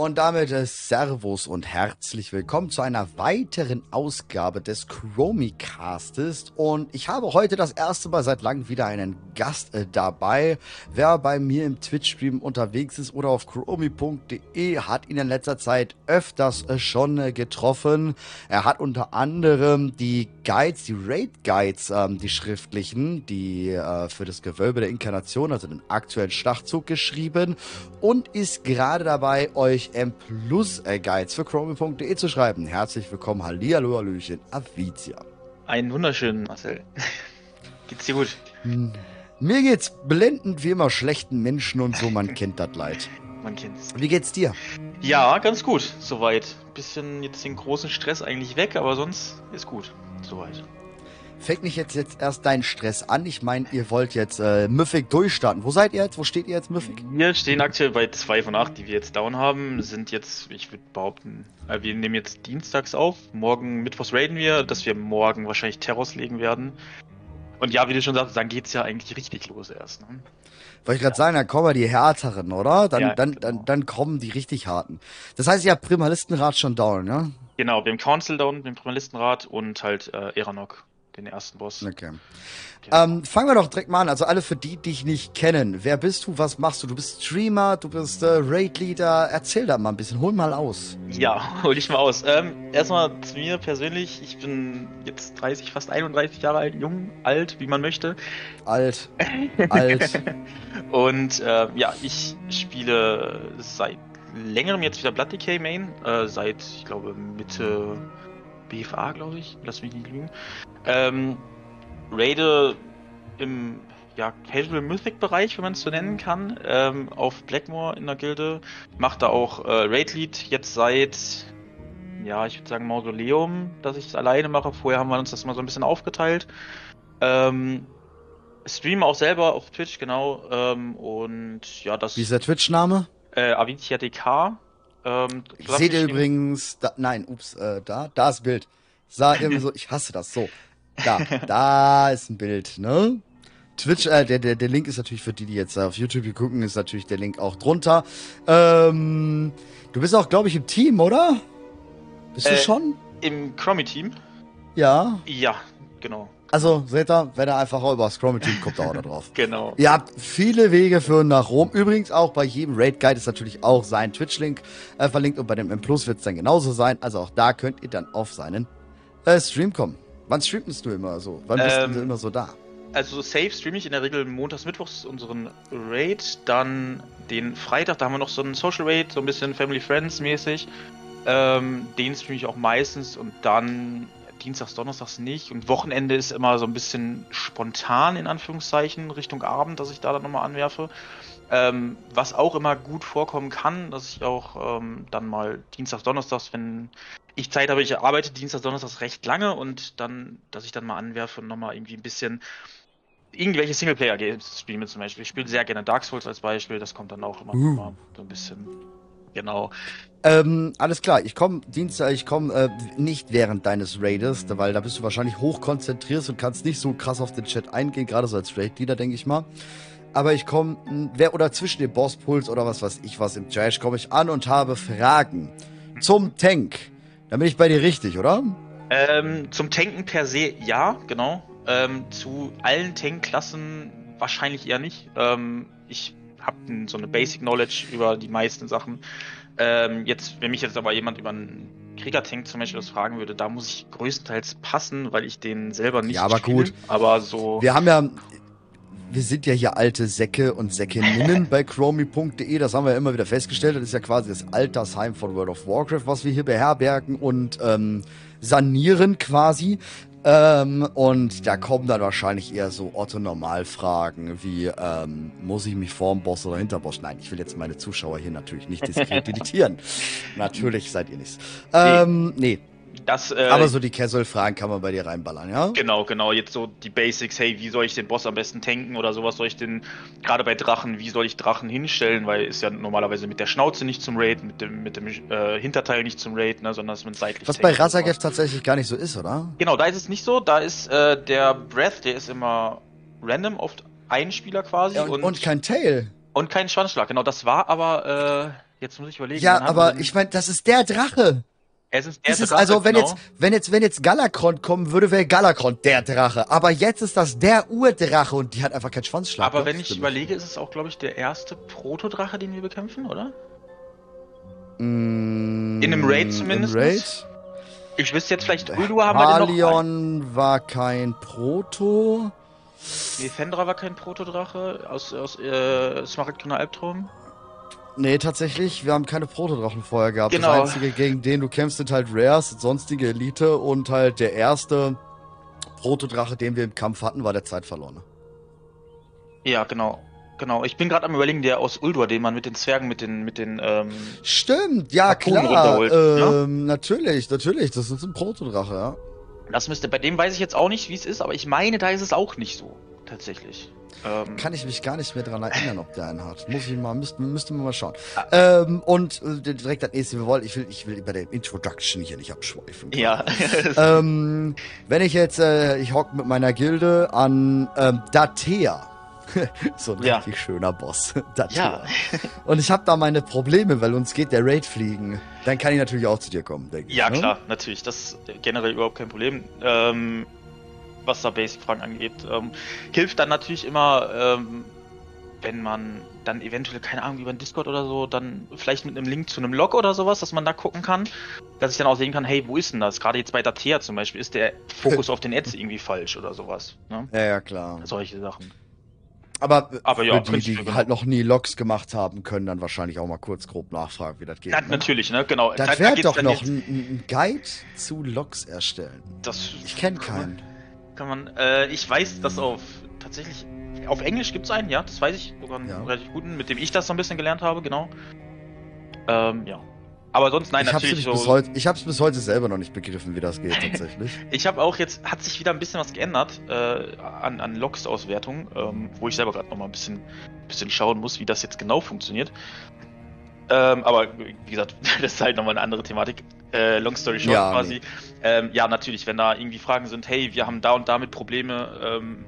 Und damit äh, Servus und herzlich willkommen zu einer weiteren Ausgabe des Chromicastes. Und ich habe heute das erste Mal seit langem wieder einen Gast äh, dabei. Wer bei mir im Twitch-Stream unterwegs ist oder auf chromi.de, hat ihn in letzter Zeit öfters äh, schon äh, getroffen. Er hat unter anderem die Guides, die Raid-Guides, ähm, die schriftlichen, die äh, für das Gewölbe der Inkarnation, also den aktuellen Schlachtzug geschrieben und ist gerade dabei, euch M Plus äh, Guides für chromi.de zu schreiben. Herzlich willkommen, Hallihallo, Hallöchen, Avicia. Einen wunderschönen Marcel. Geht's dir gut? Hm. Mir geht's blendend wie immer schlechten Menschen und so, man kennt das Leid. Man kennt's. Wie geht's dir? Ja, ganz gut, soweit. Bisschen jetzt den großen Stress eigentlich weg, aber sonst ist gut, soweit fängt nicht jetzt, jetzt erst dein Stress an? Ich meine, ihr wollt jetzt äh, Mythic durchstarten. Wo seid ihr jetzt? Wo steht ihr jetzt, Mythic? Wir stehen aktuell bei 2 von 8, die wir jetzt down haben. Sind jetzt, ich würde behaupten, äh, wir nehmen jetzt dienstags auf. Morgen, Mittwochs raiden wir, dass wir morgen wahrscheinlich Terrors legen werden. Und ja, wie du schon sagst, dann geht's ja eigentlich richtig los erst. Ne? Wollte ich gerade ja. sagen, dann kommen die härteren, oder? Dann, ja, dann, genau. dann, dann kommen die richtig harten. Das heißt, ihr habt Primalistenrat schon down, ne? Genau, wir haben Council down, den Primalistenrat und halt äh, Eranok den ersten Boss. Okay. Ähm, fangen wir doch direkt mal an. Also alle für die, die dich nicht kennen. Wer bist du? Was machst du? Du bist Streamer, du bist äh, Raid-Leader. Erzähl da mal ein bisschen. Hol mal aus. Ja, hol ich mal aus. Ähm, erstmal zu mir persönlich. Ich bin jetzt 30, fast 31 Jahre alt. Jung, alt, wie man möchte. Alt. alt. Und äh, ja, ich spiele seit längerem jetzt wieder Blood Decay Main. Äh, seit, ich glaube, Mitte BFA, glaube ich. Lass mich nicht lügen. Ähm, Raide im ja, Casual Mythic Bereich, wenn man es so nennen kann, ähm, auf Blackmore in der Gilde. Macht da auch äh, Raid Lead jetzt seit, ja, ich würde sagen Mausoleum, dass ich es alleine mache. Vorher haben wir uns das mal so ein bisschen aufgeteilt. Ähm, streame auch selber auf Twitch, genau. Ähm, und ja, das. Wie ist der Twitch-Name? Äh, Avicia DK. Ähm, Seht ihr übrigens, da, nein, ups, äh, da, da ist Bild. Sah irgendwie so, ich hasse das, so. Da, da ist ein Bild, ne? Twitch, äh, der, der, der Link ist natürlich für die, die jetzt auf YouTube gucken, ist natürlich der Link auch drunter. Ähm, du bist auch, glaube ich, im Team, oder? Bist äh, du schon? Im Chromie-Team? Ja. Ja, genau. Also, seht ihr, wenn er einfach über das Chromie-Team guckt, auch da drauf. genau. Ihr habt viele Wege für nach Rom. Übrigens auch bei jedem Raid-Guide ist natürlich auch sein Twitch-Link äh, verlinkt und bei dem M Plus wird es dann genauso sein. Also auch da könnt ihr dann auf seinen äh, Stream kommen. Wann streamst du immer so? Wann bist ähm, du immer so da? Also safe streame ich in der Regel montags, mittwochs unseren Raid, dann den Freitag, da haben wir noch so einen Social Raid, so ein bisschen Family Friends mäßig. Ähm, den streame ich auch meistens und dann Dienstags, Donnerstags nicht. Und Wochenende ist immer so ein bisschen spontan, in Anführungszeichen, Richtung Abend, dass ich da dann nochmal anwerfe. Ähm, was auch immer gut vorkommen kann, dass ich auch ähm, dann mal Dienstags, Donnerstags, wenn ich Zeit habe, ich arbeite Dienstags, Donnerstags recht lange und dann, dass ich dann mal anwerfe und nochmal irgendwie ein bisschen irgendwelche Singleplayer-Games spiele zum Beispiel. Ich spiele sehr gerne Dark Souls als Beispiel, das kommt dann auch immer uh. so ein bisschen. Genau. Ähm, alles klar, ich komme Dienstag, ich komme äh, nicht während deines Raiders, weil da bist du wahrscheinlich hoch konzentriert und kannst nicht so krass auf den Chat eingehen, gerade so als Raid-Leader, denke ich mal aber ich komme, wer oder zwischen dem Bosspuls oder was weiß ich was im Trash, komme ich an und habe Fragen zum Tank. Dann bin ich bei dir richtig, oder? Ähm, zum Tanken per se ja, genau. Ähm, zu allen Tankklassen wahrscheinlich eher nicht. Ähm, ich habe so eine Basic Knowledge über die meisten Sachen. Ähm, jetzt, wenn mich jetzt aber jemand über einen Krieger-Tank zum Beispiel das fragen würde, da muss ich größtenteils passen, weil ich den selber nicht Ja, aber spiele, gut. Aber so. Wir haben ja, wir sind ja hier alte Säcke und Säckinnen bei chromi.de. Das haben wir ja immer wieder festgestellt. Das ist ja quasi das Altersheim von World of Warcraft, was wir hier beherbergen und ähm, sanieren quasi. Ähm, und da kommen dann wahrscheinlich eher so Otto-Normal-Fragen wie, ähm, muss ich mich vorm Boss oder hinter Boss? Nein, ich will jetzt meine Zuschauer hier natürlich nicht diskreditieren. natürlich seid ihr nichts. Ähm, nee. nee. Das, äh, Aber so die Casual-Fragen kann man bei dir reinballern, ja? Genau, genau. Jetzt so die Basics, hey, wie soll ich den Boss am besten tanken oder sowas soll ich den, gerade bei Drachen, wie soll ich Drachen hinstellen, weil ist ja normalerweise mit der Schnauze nicht zum Raid, mit dem, mit dem äh, Hinterteil nicht zum Raid, ne, sondern es mit seitlich. Was bei Razagev tatsächlich gar nicht so ist, oder? Genau, da ist es nicht so. Da ist äh, der Breath, der ist immer random, oft ein Spieler quasi. Ja, und, und, und kein Tail. Und kein Schwanzschlag, genau. Das war aber Jetzt muss ich überlegen. Ja, aber ich meine, das ist der Drache. Es ist der Das ist Drache, also, wenn genau. jetzt, wenn jetzt, wenn jetzt Galakron kommen würde, wäre Galakron der Drache. Aber jetzt ist das der Urdrache und die hat einfach keinen Schwanzschlag. Aber Doch, wenn ich stimmt. überlege, ist es auch, glaube ich, der erste Protodrache, den wir bekämpfen, oder? Mm, In einem Raid zumindest? Im Raid? Ich wüsste jetzt vielleicht, Uldur haben wir den noch. Halion war kein Proto. Nee, Fendra war kein Protodrache aus, aus äh, Smaragdgrüner Albtraum. Nee, tatsächlich, wir haben keine Protodrachen vorher gehabt. Genau. Das einzige, gegen den du kämpfst, sind halt Rares, sonstige Elite und halt der erste Protodrache, den wir im Kampf hatten, war der Zeitverlorene. Ja, genau. Genau. Ich bin gerade am überlegen, der aus Uldur, den man mit den Zwergen, mit den, mit den, ähm, Stimmt, ja Harpunen klar. ne? Ähm, Natürlich, natürlich, das ist ein Protodrache, ja. das müsste, bei dem weiß ich jetzt auch nicht, wie es ist, aber ich meine, da ist es auch nicht so. Tatsächlich. Ähm, Kann ich mich gar nicht mehr dran erinnern, ob der einen hat. Muss ich mal, müsste, müsste man mal schauen. Ah. Ähm, und äh, direkt das nächste, wir wollen, ich will, ich will bei der Introduction hier nicht abschweifen. ja. Ähm, wenn ich jetzt, äh, ich hock mit meiner Gilde an ähm, Datea. so ein Ja. richtig schöner Boss. Datea. ja. Und ich habe da meine Probleme, weil uns geht der Raid fliegen. Dann kann ich natürlich auch zu dir kommen, denke ich. Ja, ne? klar, natürlich. Das ist generell überhaupt kein Problem. Ähm, was da Basic-Fragen angeht. Ähm, hilft dann natürlich immer, ähm, wenn man dann eventuell, keine Ahnung, über den Discord oder so, dann vielleicht mit einem Link zu einem Log oder sowas, dass man da gucken kann, dass ich dann auch sehen kann, hey, wo ist denn das? Gerade jetzt bei Datea zum Beispiel, ist der Fokus auf den Ads irgendwie falsch oder sowas. Ne? Ja, ja, klar. Solche Sachen. Aber, Aber ja, die, die genau. halt noch nie Logs gemacht haben, können dann wahrscheinlich auch mal kurz grob nachfragen, wie das geht. Na, ne? natürlich, ne? Genau. Das Da- da wäre doch noch ein, ein Guide zu Logs erstellen. Das Ich kenne keinen. Kann man, äh, ich weiß, dass auf tatsächlich auf Englisch gibt es einen, ja, das weiß ich, sogar einen Ja. relativ guten, mit dem ich das so ein bisschen gelernt habe, genau. Ähm, ja. Aber sonst nein, ich natürlich so. bis heute, ich hab's bis heute selber noch nicht begriffen, wie das geht tatsächlich. Ich habe auch jetzt, hat sich wieder ein bisschen was geändert äh, an, an Logs-Auswertung, ähm, wo ich selber gerade nochmal ein bisschen, bisschen schauen muss, wie das jetzt genau funktioniert. Ähm, aber wie gesagt, das ist halt nochmal eine andere Thematik. Äh, long story short Ja, quasi. nee. Ähm, ja, natürlich, wenn da irgendwie Fragen sind, hey, wir haben da und damit Probleme, ähm,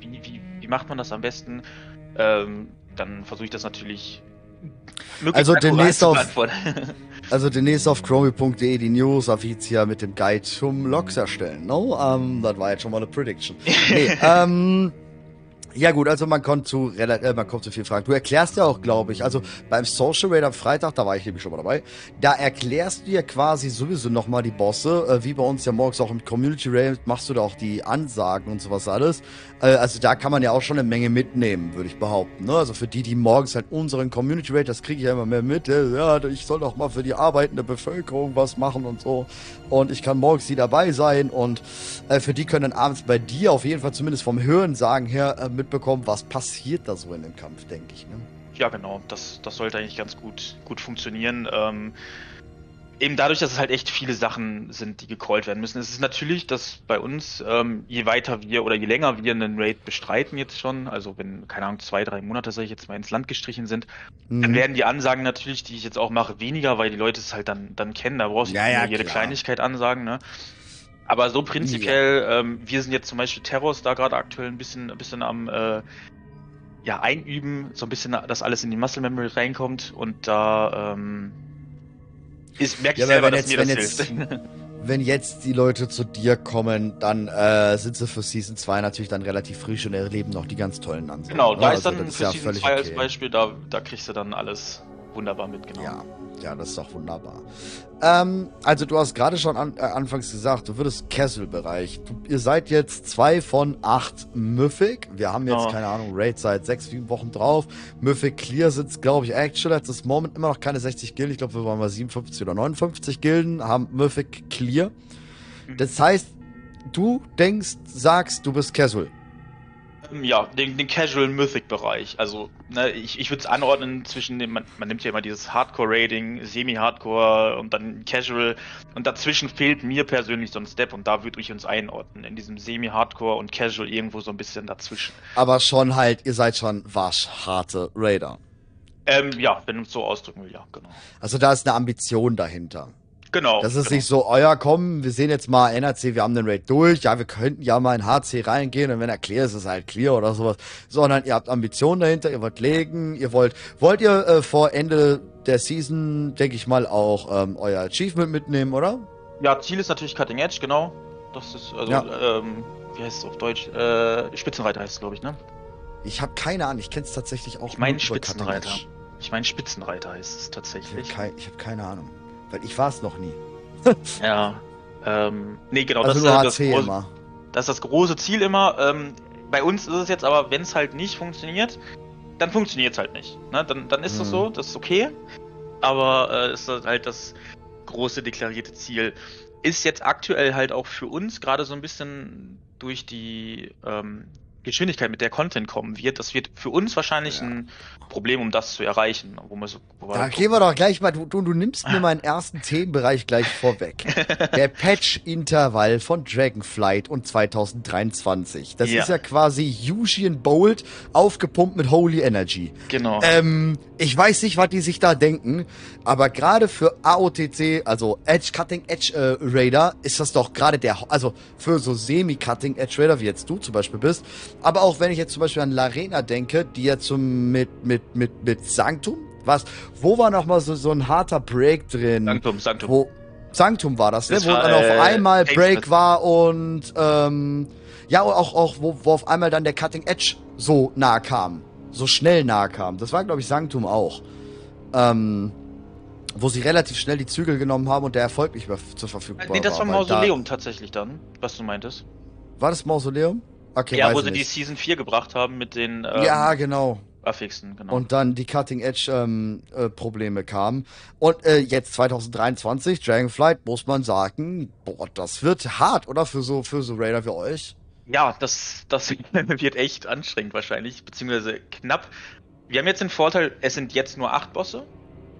wie, wie, wie macht man das am besten? Ähm, dann versuche ich das natürlich. Also akkurat demnächst auf-. Also demnächst auf chromie.de die News offiziell mit dem Guide zum Logs erstellen. No, ähm, das war jetzt schon mal eine Prediction. Nee, ähm, ja gut, also man kommt zu äh, man kommt zu viel Fragen. Du erklärst ja auch, glaube ich, also beim Social Raid am Freitag, da war ich nämlich schon mal dabei, da erklärst du ja quasi sowieso nochmal die Bosse, äh, wie bei uns ja morgens auch im Community Raid, machst du da auch die Ansagen und sowas alles. Äh, also da kann man ja auch schon eine Menge mitnehmen, würde ich behaupten. Ne? Also für die, die morgens halt unseren Community Raid, das kriege ich ja immer mehr mit, äh, ja, ich soll doch mal für die arbeitende Bevölkerung was machen und so. Und ich kann morgens die dabei sein und äh, für die können dann abends bei dir auf jeden Fall zumindest vom Hören sagen her äh, mitbekommen, was passiert da so in dem Kampf, denke ich. Ne? Ja, genau. Das, das sollte eigentlich ganz gut, gut funktionieren. Ähm, eben dadurch, dass es halt echt viele Sachen sind, die gecallt werden müssen. Es ist natürlich, dass bei uns, ähm, je weiter wir oder je länger wir einen Raid bestreiten jetzt schon, also wenn, keine Ahnung, zwei, drei Monate, sag ich jetzt mal, ins Land gestrichen sind, dann Mhm. werden die Ansagen natürlich, die ich jetzt auch mache, weniger, weil die Leute es halt dann, dann kennen. Da brauchst du Ja, ja, jede klar. Kleinigkeit ansagen, ne? Aber so prinzipiell, ähm, wir sind jetzt zum Beispiel Terrors da gerade aktuell ein bisschen, ein bisschen am äh, ja, einüben, so ein bisschen, dass alles in die Muscle Memory reinkommt und da ähm, ist, merke ich Ja, selber, wenn dass jetzt- mir wenn das jetzt- hilft. Wenn jetzt die Leute zu dir kommen, dann äh, sind sie für Season 2 natürlich dann relativ frisch und erleben noch die ganz tollen Ansagen. genau, da ne? ist Also dann für ja Season völlig 2 als okay. Beispiel, da, da kriegst du dann alles wunderbar mit, genau. Ja, ja, das ist doch wunderbar. Ähm, also du hast gerade schon an, äh, anfangs gesagt, du würdest Casual-Bereich. Du- Ihr seid jetzt zwei von acht Mythic. Wir haben jetzt, Ja. keine Ahnung, Raid seit sechs, sieben Wochen drauf. Mythic Clear sitzt, glaube ich, actual at this moment immer noch keine 60 Gilden. Ich glaube, wir waren mal 57 oder 59 Gilden, haben Mythic Clear. Mhm. Das heißt, du denkst, sagst, du bist Casual. Ähm, Ja, den, den Casual Mythic Bereich. Also, ne, ich, ich würde es anordnen zwischen dem, man, man nimmt ja immer dieses Hardcore-Rating, Semi-Hardcore und dann Casual. Und dazwischen fehlt mir persönlich so ein Step und da würde ich uns einordnen. In diesem Semi-Hardcore und Casual irgendwo so ein bisschen dazwischen. Aber schon halt, ihr seid schon waschharte Raider. Ähm, ja, wenn du es so ausdrücken will, ja, genau. Also da ist eine Ambition dahinter. Genau. Das ist genau. nicht so, euer komm, wir sehen jetzt mal NRC, wir haben den Raid durch, ja, wir könnten ja mal in HC reingehen und wenn er clear ist, ist er halt clear oder sowas. Sondern ihr habt Ambitionen dahinter, ihr wollt legen, ihr wollt, wollt ihr äh, vor Ende der Season, denke ich mal, auch ähm, euer Achievement mitnehmen, oder? Ja, Ziel ist natürlich Cutting Edge, genau. Das ist, also, Ja. ähm, wie heißt es auf Deutsch? Äh, Spitzenreiter heißt es, glaube ich, ne? Ich habe keine Ahnung, ich kenne es tatsächlich auch Ich meine Spitzenreiter. Ich meine Spitzenreiter heißt es Ich habe tatsächlich. kei ich hab keine Ahnung, weil ich war es noch nie. Ja. Ähm, nee, genau, Also das, ist das, große, immer. das ist das große Ziel immer. Ähm, bei uns ist es jetzt aber, wenn es halt nicht funktioniert, dann funktioniert es halt nicht. Ne? Dann, dann ist das Mhm. so, das ist okay. Aber äh, ist das halt das große deklarierte Ziel. Ist jetzt aktuell halt auch für uns gerade so ein bisschen durch die ähm, Geschwindigkeit, mit der Content kommen wird, das wird für uns wahrscheinlich Ja. ein Problem, um das zu erreichen. Wo wir so, wo Da halt gehen wir doch gleich mal, du, du, nimmst mir meinen ersten Themenbereich gleich vorweg. Der Patch-Intervall von Dragonflight und 2023. Das Ja. ist ja quasi Usian Bolt aufgepumpt mit Holy Energy. Genau. Ähm, ich weiß nicht, was die sich da denken, aber gerade für AOTC, also Edge Cutting Edge äh, Raider, ist das doch gerade der, also für so Semi-Cutting Edge Raider, wie jetzt du zum Beispiel bist, aber auch wenn ich jetzt zum Beispiel an Larena denke, die ja zum, mit, mit, mit, mit Sanctum, was, wo war noch mal so, so ein harter Break drin? Sanctum, Sanctum. Wo, Sanctum war das, ne? Das wo war, dann auf äh, einmal Break war und ähm, ja, auch, auch wo, wo auf einmal dann der Cutting Edge so nah kam. So schnell nah kam. Das war, glaube ich, Sanctum auch. Ähm, wo sie relativ schnell die Zügel genommen haben und der Erfolg nicht mehr zur Verfügung nee, das war weil da- Mausoleum tatsächlich dann, was du meintest. War das Mausoleum? Okay, ja, wo sie die nicht. Season 4 gebracht haben mit den ähm, ja, genau. Affixen, genau. Und dann die Cutting Edge ähm, äh, Probleme kamen. Und äh, jetzt 2023, Dragonflight, muss man sagen, boah, das wird hart, oder? Für so, für so Raider wie euch. ja, das, das wird echt anstrengend wahrscheinlich, beziehungsweise knapp. Wir haben jetzt den Vorteil, es sind jetzt nur acht Bosse.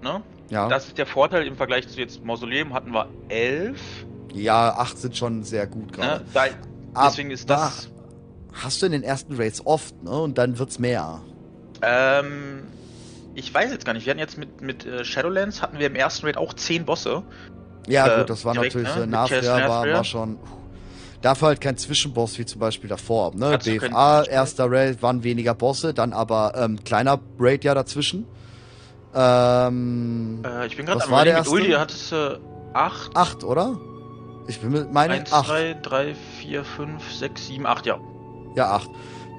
Ne? Ja. Das ist der Vorteil im Vergleich zu jetzt Mausoleum hatten wir elf. ja, acht sind schon sehr gut gerade. Ne? Da, Aber deswegen ist das. Hast du in den ersten Raids oft, ne? Und dann wird's mehr. Ähm, ich weiß jetzt gar nicht. Wir hatten jetzt mit, mit äh, Shadowlands hatten wir im ersten Raid auch zehn Bosse. Ja, Äh, gut, das war direkt, natürlich ne? äh, nachher, war, schon. Dafür halt kein Zwischenboss wie zum Beispiel davor. Ne? BFA, erster Raid waren weniger Bosse, dann aber ähm, kleiner Raid ja dazwischen. Ähm, Äh, ich bin gerade Was am war der mit erste? Uldi hattest du acht. acht, oder? Ich bin mit meine Eins, acht. zwei, drei, vier, fünf, sechs, sieben, acht, ja. Ja, acht.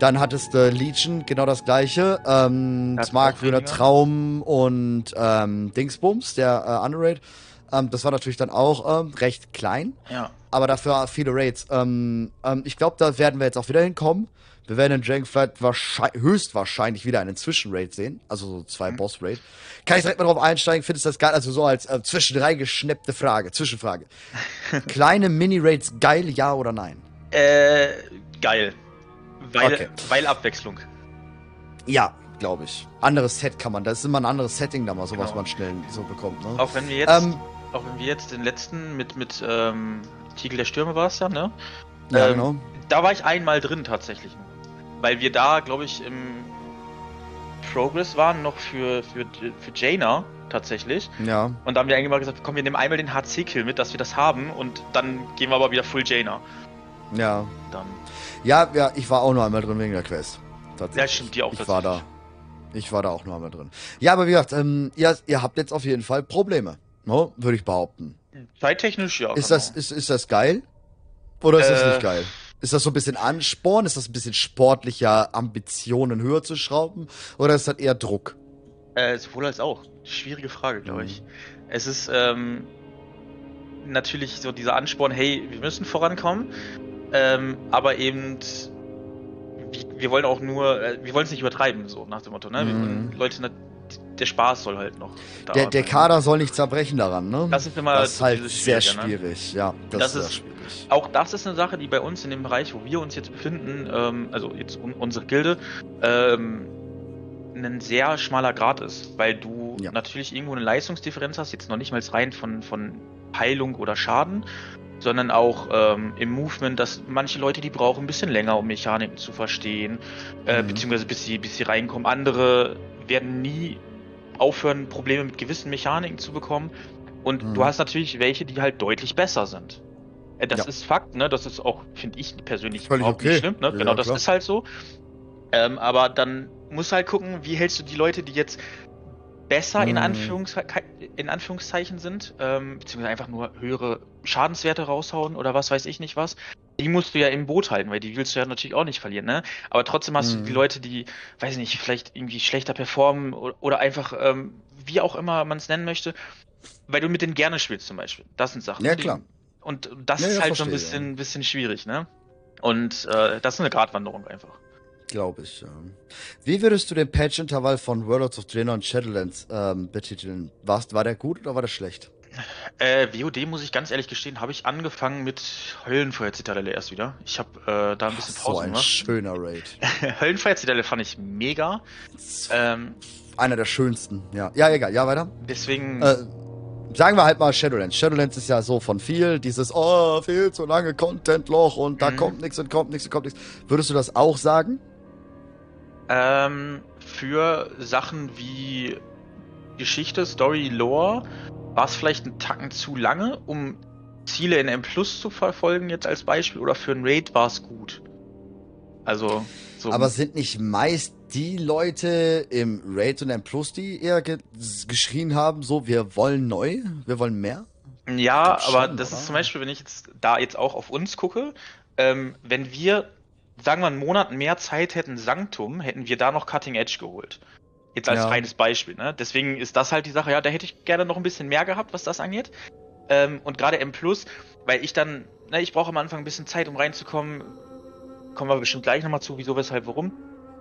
Dann hattest du Legion, genau das gleiche. Ähm, Smartgrüner auch weniger. Traum und ähm, Dingsbums, der äh, Underraid. Ähm, das war natürlich dann auch ähm, recht klein, Ja. aber dafür viele Raids. Ähm, ähm, ich glaube, da werden wir jetzt auch wieder hinkommen. Wir werden in Dragonflight wahrscheinlich, höchstwahrscheinlich wieder einen Zwischenraid sehen, also so zwei Mhm. Boss-Raid. Kann ich direkt mal drauf einsteigen? Findest du das geil? Also so als äh, zwischendrin geschnippte Frage, Zwischenfrage. Kleine Mini-Raids geil, ja oder nein? Äh, geil. Weil, Okay. weil Abwechslung. Ja, glaube ich. Anderes Set kann man, das ist immer ein anderes Setting da mal, so was Genau. man schnell so bekommt, ne? Auch wenn wir jetzt, Ähm, auch wenn wir jetzt den letzten mit, mit ähm, Tiegel der Stürme war es ja, ne? ja, ähm, genau. Da war ich einmal drin tatsächlich. Weil wir da, glaube ich, im Progress waren noch für, für, für Jaina tatsächlich. Ja. Und da haben wir eigentlich mal gesagt, komm, wir nehmen einmal den HC-Kill mit, dass wir das haben und dann gehen wir aber wieder Full Jaina. Ja. Dann. Ja, ja, ich war auch nur einmal drin wegen der Quest. Tatsächlich. Ja, stimmt, die auch Ich war da. Ich war da auch nur einmal drin. Ja, aber wie gesagt, ähm, ihr, ihr habt jetzt auf jeden Fall Probleme. Ne? Würde ich behaupten. Zeittechnisch, ja. Ist genau. das, ist, ist das geil? Oder ist das Äh. nicht geil? Ist das so ein bisschen Ansporn? Ist das ein bisschen sportlicher, Ambitionen höher zu schrauben? Oder ist das eher Druck? Äh, sowohl als auch. Schwierige Frage, glaube Mhm. ich. Es ist ähm, natürlich so dieser Ansporn, hey, wir müssen vorankommen, ähm, aber eben wir, wir wollen auch nur, äh, wir wollen es nicht übertreiben, so nach dem Motto, ne? Wir Mhm. wollen Leute, nat- der Spaß soll halt noch Der, der. Kader soll nicht zerbrechen daran, ne? Das ist immer das ist halt sehr ne? schwierig. Ja, das, Das ist ist- schwierig. Auch das ist eine Sache, die bei uns in dem Bereich, wo wir uns jetzt befinden, ähm, also jetzt un unsere Gilde, ähm, ein sehr schmaler Grad ist, weil du Ja. natürlich irgendwo eine Leistungsdifferenz hast, jetzt noch nicht mal rein von, von Heilung oder Schaden, sondern auch ähm, im Movement, dass manche Leute, die brauchen ein bisschen länger, um Mechaniken zu verstehen, äh, Mhm. beziehungsweise bis sie, bis sie reinkommen. Andere werden nie aufhören, Probleme mit gewissen Mechaniken zu bekommen. Und Mhm. du hast natürlich welche, die halt deutlich besser sind. Äh, Das Ja. ist Fakt, ne? Das ist auch, finde ich persönlich Völlig überhaupt okay. nicht schlimm, ne? Ja, genau, das klar. ist halt so. Ähm, aber dann musst du halt gucken, wie hältst du die Leute, die jetzt besser in, Mhm. Anführungs in Anführungszeichen sind, ähm, beziehungsweise einfach nur höhere Schadenswerte raushauen oder was weiß ich nicht was. Die musst du ja im Boot halten, weil die willst du ja natürlich auch nicht verlieren, ne? Aber trotzdem hast Mhm. du die Leute, die, weiß ich nicht, vielleicht irgendwie schlechter performen oder, oder einfach, ähm, wie auch immer man es nennen möchte, weil du mit denen gerne spielst zum Beispiel. Das sind Sachen. Ja, die- klar. Und das Ja, ist ja, halt so ein verstehe, bisschen, bisschen schwierig, ne? Und äh, das ist eine Gratwanderung einfach. Glaube ich, ja. Wie würdest du den Patch-Intervall von Warlords of Draenor und Shadowlands ähm, betiteln? Warst, war der gut oder war der schlecht? Äh, WoD muss ich ganz ehrlich gestehen, habe ich angefangen mit Höllenfeuer-Zitadelle erst wieder. Ich habe äh, da ein bisschen so Pause ein gemacht. schöner Raid. Höllenfeuer-Zitadelle fand ich mega. Ähm, Einer der schönsten, ja. Ja, egal, ja, weiter. deswegen, Äh, sagen wir halt mal Shadowlands. Shadowlands ist ja so von viel, dieses, oh, viel zu lange Content-Loch und da Mhm. kommt nichts und kommt nichts und kommt nichts. Würdest du das auch sagen? Ähm, für Sachen wie Geschichte, Story, Lore war es vielleicht ein Tacken zu lange, um Ziele in M Plus zu verfolgen, jetzt als Beispiel, oder für ein Raid war es gut. Also, so. Aber sind nicht meist die Leute im Raid und M Plus, die eher ge geschrien haben, so, wir wollen neu, wir wollen mehr? Ja, aber schon, das oder? ist zum Beispiel, wenn ich jetzt da jetzt auch auf uns gucke, ähm, wenn wir, sagen wir, einen Monat mehr Zeit hätten, Sanctum, hätten wir da noch Cutting Edge geholt. Jetzt als Ja. reines Beispiel, ne? Deswegen ist das halt die Sache, ja, da hätte ich gerne noch ein bisschen mehr gehabt, was das angeht. Ähm, und gerade M Plus, weil ich dann, ne, ich brauche am Anfang ein bisschen Zeit, um reinzukommen. Kommen wir bestimmt gleich nochmal zu, wieso, weshalb, warum.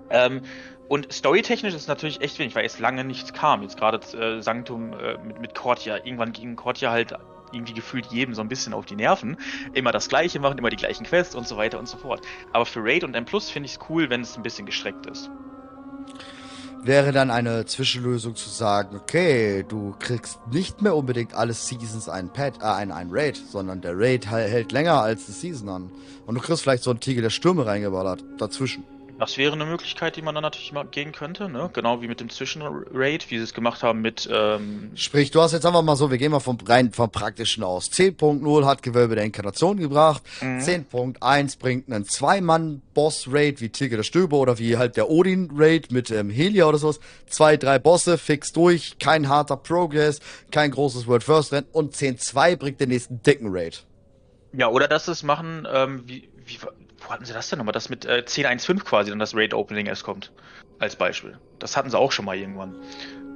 Ähm, und storytechnisch ist es natürlich echt wenig, weil es lange nichts kam. Jetzt gerade äh, Sanctum äh, mit, mit Kortia. Irgendwann ging Kortia halt irgendwie gefühlt jedem so ein bisschen auf die Nerven. Immer das Gleiche machen, immer die gleichen Quests und so weiter und so fort. Aber für Raid und M Plus finde ich es cool, wenn es ein bisschen gestreckt ist. Wäre dann eine Zwischenlösung zu sagen, okay, du kriegst nicht mehr unbedingt alle Seasons einen Pad, äh, einen, einen Raid, sondern der Raid hält länger als die Season an. Und du kriegst vielleicht so einen Tiegel der Stürme reingeballert, dazwischen. Das wäre eine Möglichkeit, die man dann natürlich mal gehen könnte, ne? Genau wie mit dem Zwischenraid, wie sie es gemacht haben mit, ähm, Sprich, du hast jetzt einfach mal so, wir gehen mal vom rein vom praktischen aus. 10.0 hat Gewölbe der Inkarnation gebracht. Mhm. 10.1 bringt einen Zwei-Mann-Boss-Raid wie Tiger der Stöber oder wie halt der Odin-Raid mit ähm, Helia oder sowas. Zwei, drei Bosse, fix durch, kein harter Progress, kein großes World First Rennen und 10.2 bringt den nächsten dicken Raid. ja, oder dass sie es machen, ähm, wie, wie, wo hatten sie das denn nochmal? Das mit äh, 10.1.5 quasi dann das Raid-Opening erst kommt. Als Beispiel. Das hatten sie auch schon mal irgendwann.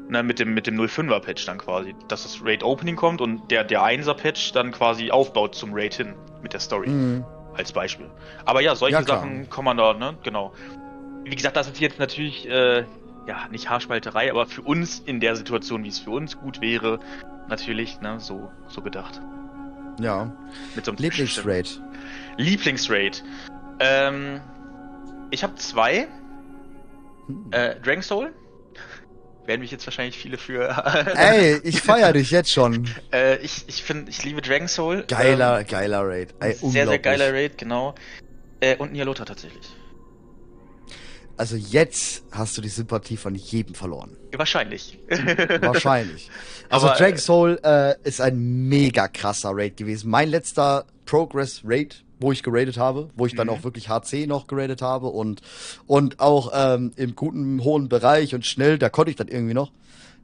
Ne, mit dem, mit dem 05er Patch dann quasi. Dass das Raid-Opening kommt und der, der 1er Patch dann quasi aufbaut zum Raid hin. Mit der Story. Mhm. als Beispiel. Aber ja, solche Ja. Sachen kann man da, ne, genau. Wie gesagt, das ist jetzt natürlich, äh, ja, nicht Haarspalterei, aber für uns in der Situation, wie es für uns gut wäre, natürlich, ne, so, so gedacht. Ja. Mit so einem Lieblingsraid. Lieblingsraid. Ähm, ich habe zwei. Hm. Äh, Dragon Soul. Werden mich jetzt wahrscheinlich viele für. Ey, ich feier dich jetzt schon. äh, ich ich finde, ich liebe Dragon Soul. Geiler, geiler Raid. Ey, Ähm, sehr, sehr geiler Raid, genau. Äh, und Nialota tatsächlich. Also jetzt hast du die Sympathie von jedem verloren. Wahrscheinlich. Wahrscheinlich. Also Aber, Dragon Soul äh, ist ein mega krasser Raid gewesen. Mein letzter Progress Raid, wo ich geradet habe, wo ich dann Mhm. auch wirklich HC noch geradet habe und und auch ähm, im guten hohen Bereich und schnell, da konnte ich dann irgendwie noch.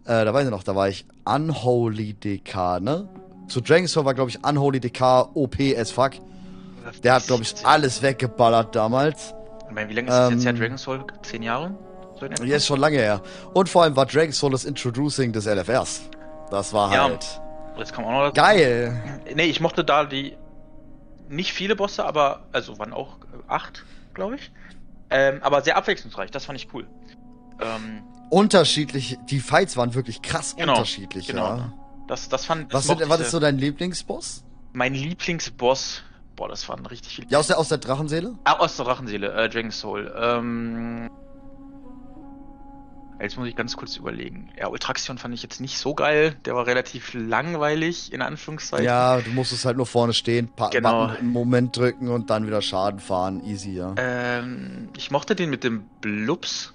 Äh, da weiß ich noch, da war ich Unholy DK, ne? Zu Dragon Soul war glaube ich Unholy DK OP as fuck. Der hat glaube ich alles weggeballert damals. Ich meine, wie lange ist das jetzt her, Ähm, Dragon Soul? Zehn Jahre? So? Jetzt schon lange her. Und vor allem war Dragon Soul das Introducing des LFRs. Das war Ja. halt Jetzt kommt auch noch dazu. geil. Nee, ich mochte da die nicht viele Bosse, aber also waren auch äh, acht, glaube ich. Ähm, aber sehr abwechslungsreich, das fand ich cool. Ähm, Unterschiedlich, die Fights waren wirklich krass Genau, unterschiedlich, genau. ja. das, das fand das Was, sind, ich was sehr. ist so dein Lieblingsboss? Mein Lieblingsboss. Boah, das waren richtig viele. Ja, aus der, aus der Drachenseele? Ah, aus der Drachenseele, äh, Dragon Soul. Ähm, jetzt muss ich ganz kurz überlegen. Ja, Ultraxion fand ich jetzt nicht so geil. Der war relativ langweilig, in Anführungszeichen. Ja, du musstest halt nur vorne stehen, pa Genau. Button einen Moment drücken und dann wieder Schaden fahren. Easy, ja. Ähm, ich mochte den mit dem Blubs.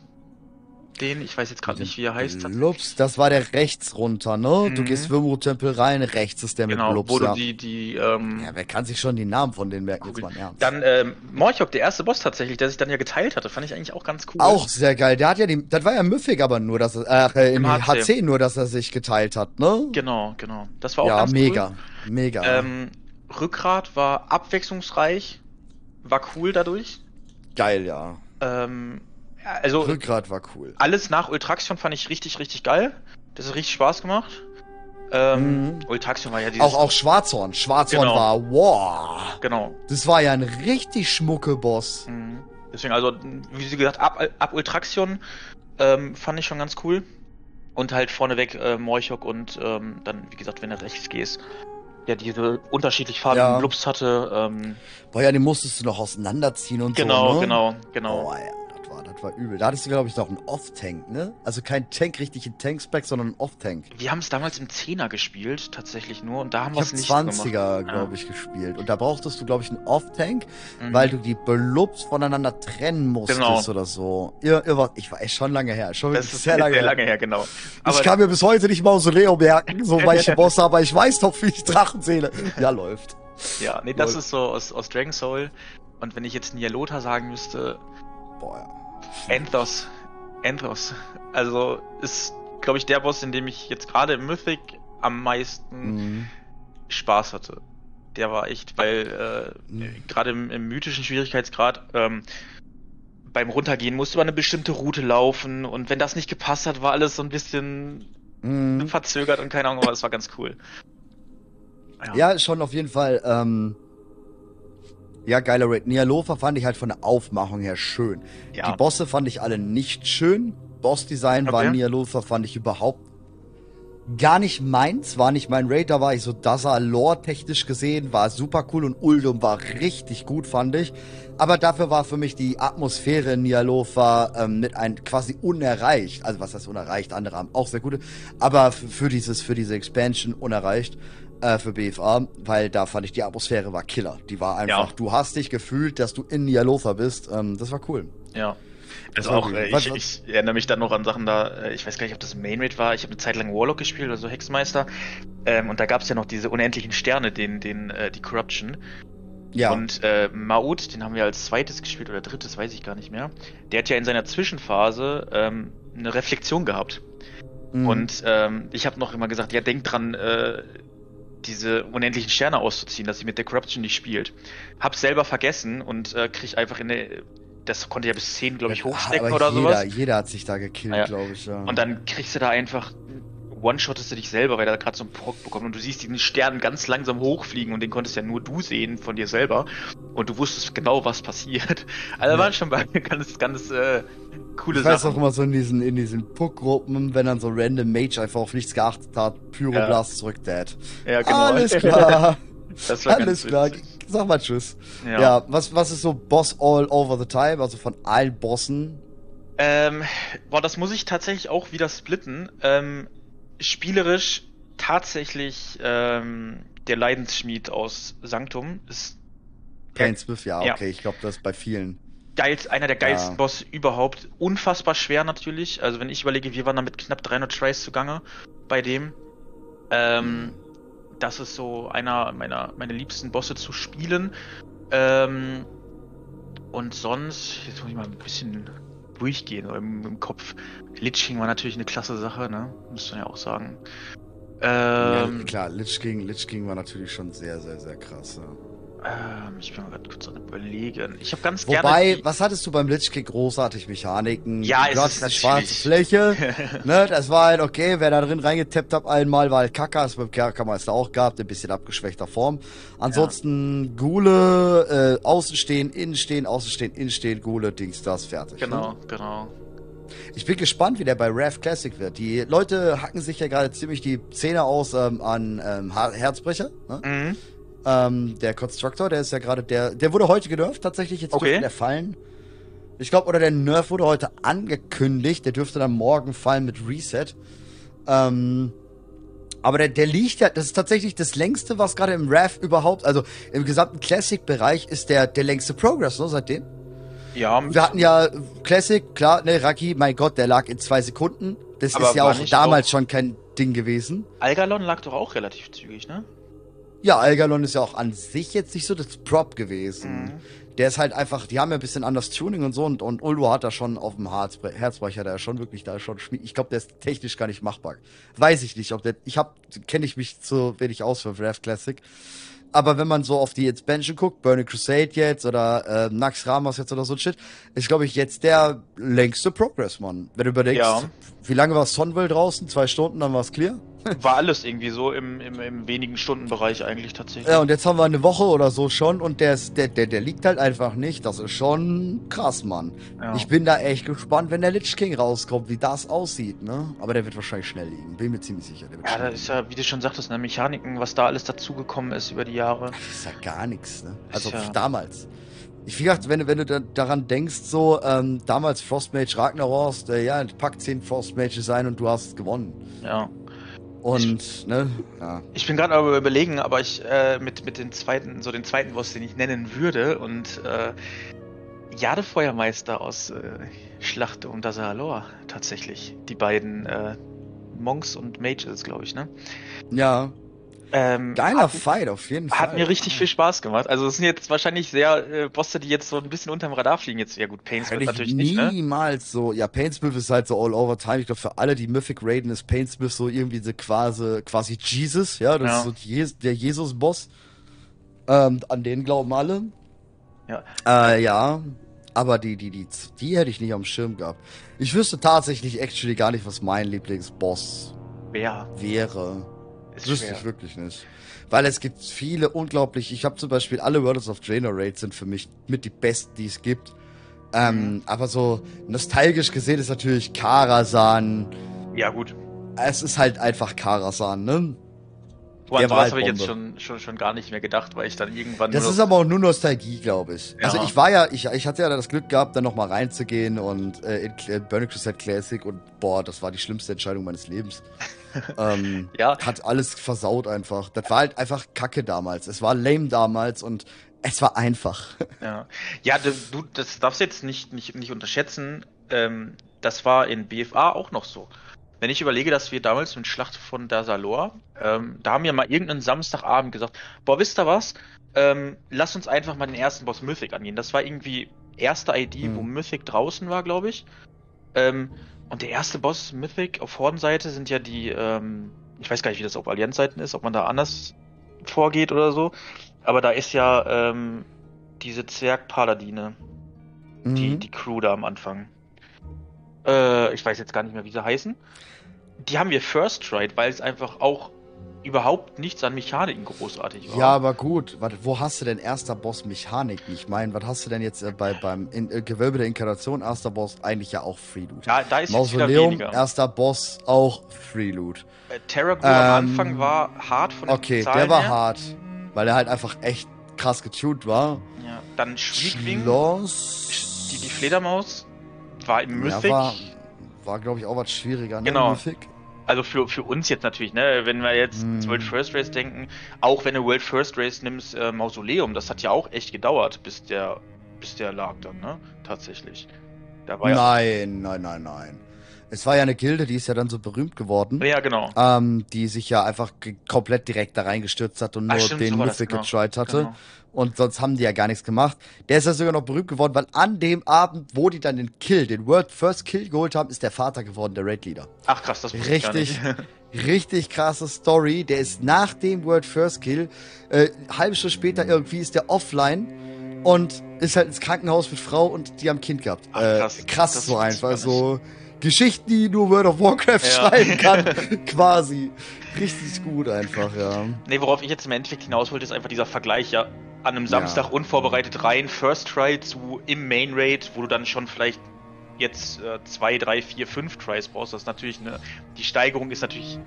Den, ich weiß jetzt gerade nicht, wie er heißt. Blups, das war der rechts runter, ne? Du Mhm. gehst Wimru-Tempel rein, rechts ist der mit Genau, Blups, wo du ja. die, die, ähm, ja. Wer kann sich schon die Namen von denen merken, jetzt Google. mal. Dann ähm, Morchok, der erste Boss tatsächlich, der sich dann ja geteilt hatte, fand ich eigentlich auch ganz cool. Auch sehr geil. Der hat ja die, das war ja Mythic, aber nur, dass er, äh, im Im HC. HC. nur, dass er sich geteilt hat, ne? Genau, genau. Das war auch ja, ganz mega, cool. mega. Ähm, Rückgrat war abwechslungsreich, war cool dadurch. geil, ja. Ähm, also Rückgrat war cool. alles nach Ultraxion fand ich richtig, richtig geil. Das hat richtig Spaß gemacht. Ähm, Mhm. Ultraxion war ja dieses. Auch, auch Schwarzhorn. Schwarzhorn Genau. war, wow. Genau. Das war ja ein richtig schmucke Boss. Mhm. Deswegen, also, wie sie gesagt, ab, ab Ultraxion ähm, fand ich schon ganz cool. Und halt vorneweg äh, Morchok und ähm, dann, wie gesagt, wenn du rechts gehst, der diese unterschiedlich farbigen Ja. Blubs hatte. Ähm, Boah, ja, den musstest du noch auseinanderziehen und genau, so, ne? genau, genau. Oh, ja, das war, das war übel. Da hattest du, glaube ich, noch einen Off-Tank, ne? Also kein Tank richtig in Tank-Spec, sondern ein Off-Tank. Wir haben es damals im 10er gespielt, tatsächlich nur, und da haben wir es nicht gemacht. 20er, glaube ich, gespielt. Und da brauchtest du, glaube ich, einen Off-Tank, Mhm. weil du die Belubs voneinander trennen musstest Genau. oder so. Ir ich war echt schon lange her. Schon Das ist sehr lange her. her, genau. ich kann mir bis heute nicht Mausoleum merken, so manche Bosse, aber ich weiß doch, wie ich Drachenseele. Ja, läuft. Ja, nee, das Lol. ist so aus, aus Dragon Soul. Und wenn ich jetzt Nialota sagen müsste, Boah, ja. Anthos. Anthos. Also ist, glaube ich, der Boss, in dem ich jetzt gerade im Mythic am meisten Mhm. Spaß hatte. Der war echt, weil äh, Mhm. gerade im, im mythischen Schwierigkeitsgrad ähm, beim Runtergehen musste man eine bestimmte Route laufen und wenn das nicht gepasst hat, war alles so ein bisschen Mhm. verzögert und keine Ahnung, aber es war ganz cool. Ja, schon auf jeden Fall. Ähm, ja, geiler Raid. Nialofa fand ich halt von der Aufmachung her schön. ja. Die Bosse fand ich alle nicht schön. Bossdesign war Okay. Nialofa fand ich überhaupt gar nicht meins. War nicht mein Raid. Da war ich so Daza Lore technisch gesehen. War super cool und Uldum war richtig gut, fand ich. Aber dafür war für mich die Atmosphäre in Nialofa ähm, mit ein quasi unerreicht. Also was heißt unerreicht? Andere haben auch sehr gute. Aber für dieses, für diese Expansion unerreicht äh, für BFA, weil da fand ich die Atmosphäre war Killer. Die war einfach, Ja. du hast dich gefühlt, dass du in Nialofa bist. Ähm, das war cool. Ja. Also war auch, äh, Was- ich, ich erinnere mich dann noch an Sachen da, äh, ich weiß gar nicht, ob das Main Raid war, ich habe eine Zeit lang Warlock gespielt, also Hexmeister, ähm, und da gab es ja noch diese unendlichen Sterne, den, den, äh, die Corruption. Ja. Und äh, Maut, den haben wir als zweites gespielt oder drittes, weiß ich gar nicht mehr. Der hat ja in seiner Zwischenphase ähm, eine Reflexion gehabt. Mhm. Und ähm, ich habe noch immer gesagt, ja, denk dran, äh, diese unendlichen Sterne auszuziehen, dass sie mit der Corruption nicht spielt. Hab's selber vergessen und äh, krieg einfach in der. Das konnte ja bis 10, glaube ich, Ja, hochstecken aber oder jeder, sowas. Jeder hat sich da gekillt, Ja. glaube ich. Ja. Und dann kriegst du da einfach. One-shottest du dich selber, weil er gerade so einen Proc bekommt und du siehst diesen Stern ganz langsam hochfliegen und den konntest ja nur du sehen von dir selber und du wusstest genau, was passiert. Also Ja. waren schon mal ganz, ganz äh, coole ich weiß Sachen. auch immer so in diesen, in diesen Puck-Gruppen, wenn dann so random Mage einfach auf nichts geachtet hat, Pyroblast zurück, Dad. ja, genau. Alles klar, alles klar. witzig. Sag mal Tschüss. Ja, Ja. was, was ist so Boss all over the time, also von allen Bossen? Ähm, boah, das muss ich tatsächlich auch wieder splitten. Ähm, spielerisch tatsächlich ähm, der Leidensschmied aus Sanctum ist Kane Smith, ja, Ja. okay, ich glaube, das ist bei vielen. geil, einer der geilsten Ja. Boss überhaupt. Unfassbar schwer natürlich. Also wenn ich überlege, wir waren da mit knapp 300 Tries zugange bei dem. Ähm, das ist so einer meiner meine liebsten Bosse zu spielen. Ähm, und sonst, jetzt muss ich mal ein bisschen durchgehen im, im Kopf. Lich King war natürlich eine klasse Sache, ne? Müsste man ja auch sagen. Ähm, ja, klar, Lich King, Lich King war natürlich schon sehr, sehr, sehr krass. Ja. Ähm, ich bin mal gerade kurz am überlegen. Ich habe ganz gerne. Wobei, was hattest du beim Lich King? Großartig Mechaniken. Ja, du es hattest ist die schwarze Fläche. ne, das war halt okay, wer da drin reingetappt hat einmal, war halt Kacke, das beim Kerkermeister auch gehabt, ein bisschen abgeschwächter Form. Ansonsten Gule, äh, außen stehen, innen stehen, außen stehen, innen stehen, Gule, Dings, das, fertig. Genau, Ne? genau. Ich bin gespannt, wie der bei Rav Classic wird. Die Leute hacken sich ja gerade ziemlich die Zähne aus ähm, an ähm, Herzbrecher. Ne? Mhm. Ähm, der Constructor, der ist ja gerade der, der wurde heute genervt, tatsächlich, jetzt Okay. der fallen. Ich glaube, oder der Nerf wurde heute angekündigt, der dürfte dann morgen fallen mit Reset. Ähm, aber der, der liegt ja, das ist tatsächlich das längste, was gerade im RAF überhaupt, also im gesamten Classic-Bereich ist der, der längste Progress, ne, seitdem. Ja, Wir hatten ja Classic, klar, ne, Raki, mein Gott, der lag in zwei Sekunden. Das ist ja auch damals schon kein Ding gewesen. Algalon lag doch auch relativ zügig, ne? Ja, Algalon ist ja auch an sich jetzt nicht so das Prop gewesen. Mhm. Der ist halt einfach, die haben ja ein bisschen anders Tuning und so und, und Uldo hat da schon auf dem Herzbre Herzbrecher, der schon wirklich da schon schmied. Ich glaube, der ist technisch gar nicht machbar. Weiß ich nicht, ob der, ich hab, kenne ich mich zu wenig aus für Draft Classic. Aber wenn man so auf die Expansion guckt, Burning Crusade jetzt oder äh, Nax Ramos jetzt oder so ein Shit, ist, glaube ich, jetzt der längste Progress, Mann. Wenn du überlegst, Ja. wie lange war Sonville draußen? Zwei Stunden, dann war es clear. War alles irgendwie so im, im, im wenigen Stundenbereich eigentlich tatsächlich. Ja, und jetzt haben wir eine Woche oder so schon und der, ist, der, der, der liegt halt einfach nicht. Das ist schon krass, Mann. Ja. Ich bin da echt gespannt, wenn der Lich King rauskommt, wie das aussieht, ne? Aber der wird wahrscheinlich schnell liegen. Bin mir ziemlich sicher. Ja, schnell da ist ja, wie du schon sagst, ne, Mechaniken, was da alles dazugekommen ist über die Jahre. Das ist ja gar nichts, ne? Also ja- damals. Ich wie gesagt, wenn, du- wenn du da, daran denkst, so, ähm, damals Frostmage Ragnaros, äh, ja, pack 10 Frostmages ein und du hast gewonnen. Ja. Und, ne? Ja. Ich bin gerade aber überlegen, aber ich äh, mit, mit den zweiten, so den zweiten Boss, den ich nennen würde und äh, Jadefeuermeister aus äh, Schlacht um Dazalor tatsächlich. Die beiden äh, Monks und Mages, glaube ich, ne? Ja. Ähm, Geiler hat, Fight, auf jeden Fall. hat mir richtig viel Spaß gemacht. Also es sind jetzt wahrscheinlich sehr äh, Bosse, die jetzt so ein bisschen unterm Radar fliegen jetzt. Ja gut, Pains Hätte wird ich natürlich nicht, ne? niemals so. Ja, Painsmith ist halt so all over time. Ich glaube, für alle, die Mythic raiden, ist Painsmith so irgendwie so quasi, quasi Jesus. Ja, das Ja. ist so Je der Jesus-Boss. Ähm, an den glauben alle. Ja. Äh, ja. Aber die, die, die, die hätte ich nicht am Schirm gehabt. Ich wüsste tatsächlich actually gar nicht, was mein Lieblingsboss Wer? wäre. Ist Wüsste ich wirklich nicht. Weil es gibt viele unglaublich, ich habe zum Beispiel alle Worlds of Draenor Raids sind für mich mit die besten, die es gibt. Ähm, Mhm. aber so nostalgisch gesehen ist natürlich Karasan. Ja gut. Es ist halt einfach Karasan, ne? An Der war halt habe ich jetzt schon, schon, schon gar nicht mehr gedacht, weil ich dann irgendwann Das ist aber auch nur Nostalgie, glaube ich. Ja. Also ich war ja, ich, ich hatte ja das Glück gehabt, dann nochmal reinzugehen und äh, in Cl- Burning Crusade Classic und boah, das war die schlimmste Entscheidung meines Lebens. ähm, Ja. Hat alles versaut einfach. Das war halt einfach Kacke damals. Es war lame damals und es war einfach. Ja, ja du, du, das darfst du jetzt nicht, nicht, nicht unterschätzen. Ähm, das war in BFA auch noch so. Wenn ich überlege, dass wir damals mit Schlacht von Dasalor, ähm, da haben wir mal irgendeinen Samstagabend gesagt, boah, wisst ihr was? Ähm, lass uns einfach mal den ersten Boss Mythic angehen. Das war irgendwie erste ID, Hm. wo Mythic draußen war, glaube ich. Ähm, und der erste Boss Mythic auf Hordenseite sind ja die, ähm, ich weiß gar nicht, wie das auf Allianzseiten ist, ob man da anders vorgeht oder so. Aber da ist ja ähm, diese Zwergpaladine, die, Mhm. die Crew da am Anfang. Äh, ich weiß jetzt gar nicht mehr, wie sie heißen. Die haben wir First Tried, weil es einfach auch überhaupt nichts an Mechaniken großartig war. Ja, aber gut. Warte, wo hast du denn erster Boss Mechanik? Ich meine, was hast du denn jetzt äh, bei, beim in, äh, Gewölbe der Inkarnation, erster Boss, eigentlich ja auch Freeloot. da, da ist Mausoleum, erster Boss, auch Freeloot. Äh, Terragul am Ähm, Anfang war hart von den Okay, Zahlen der war her. hart, weil er halt einfach echt krass getuned war. Ja, dann Schwiegwing, Schloss. die, die Fledermaus, war im Ja, Mythic. war, war glaube ich, auch was schwieriger, ne? Genau. Mythic. Also für, für uns jetzt natürlich, ne? Wenn wir jetzt Hm. ins World First Race denken, auch wenn du World First Race nimmst, äh, Mausoleum, das hat ja auch echt gedauert, bis der, bis der lag dann, ne? Tatsächlich. Ja. Nein, nein, nein, nein. Es war ja eine Gilde, die ist ja dann so berühmt geworden. Ja, genau. ähm, die sich ja einfach komplett direkt da reingestürzt hat und Ah, nur stimmt, den so Mythic genau. getried hatte. Genau. Und sonst haben die ja gar nichts gemacht. Der ist ja sogar noch berühmt geworden, weil an dem Abend, wo die dann den Kill, den World First Kill geholt haben, ist der Vater geworden, der Raid Leader. Ach krass, das wusste ich gar Richtig, nicht. richtig krasse Story. Der ist nach dem World First Kill, äh, halbe Stunde später irgendwie ist der offline und ist halt ins Krankenhaus mit Frau und die haben ein Kind gehabt. Ach, äh, krass. krass Das so einfach. So Geschichten, die nur World of Warcraft Ja. schreiben kann. quasi. Richtig gut einfach, ja. Nee, worauf ich jetzt im Endeffekt hinaus wollte, ist einfach dieser Vergleich, ja, an einem Samstag unvorbereitet rein, First Try zu im Main Raid, wo du dann schon vielleicht jetzt äh, zwei, drei, vier, fünf Tries brauchst. Das ist natürlich eine, die Steigerung ist natürlich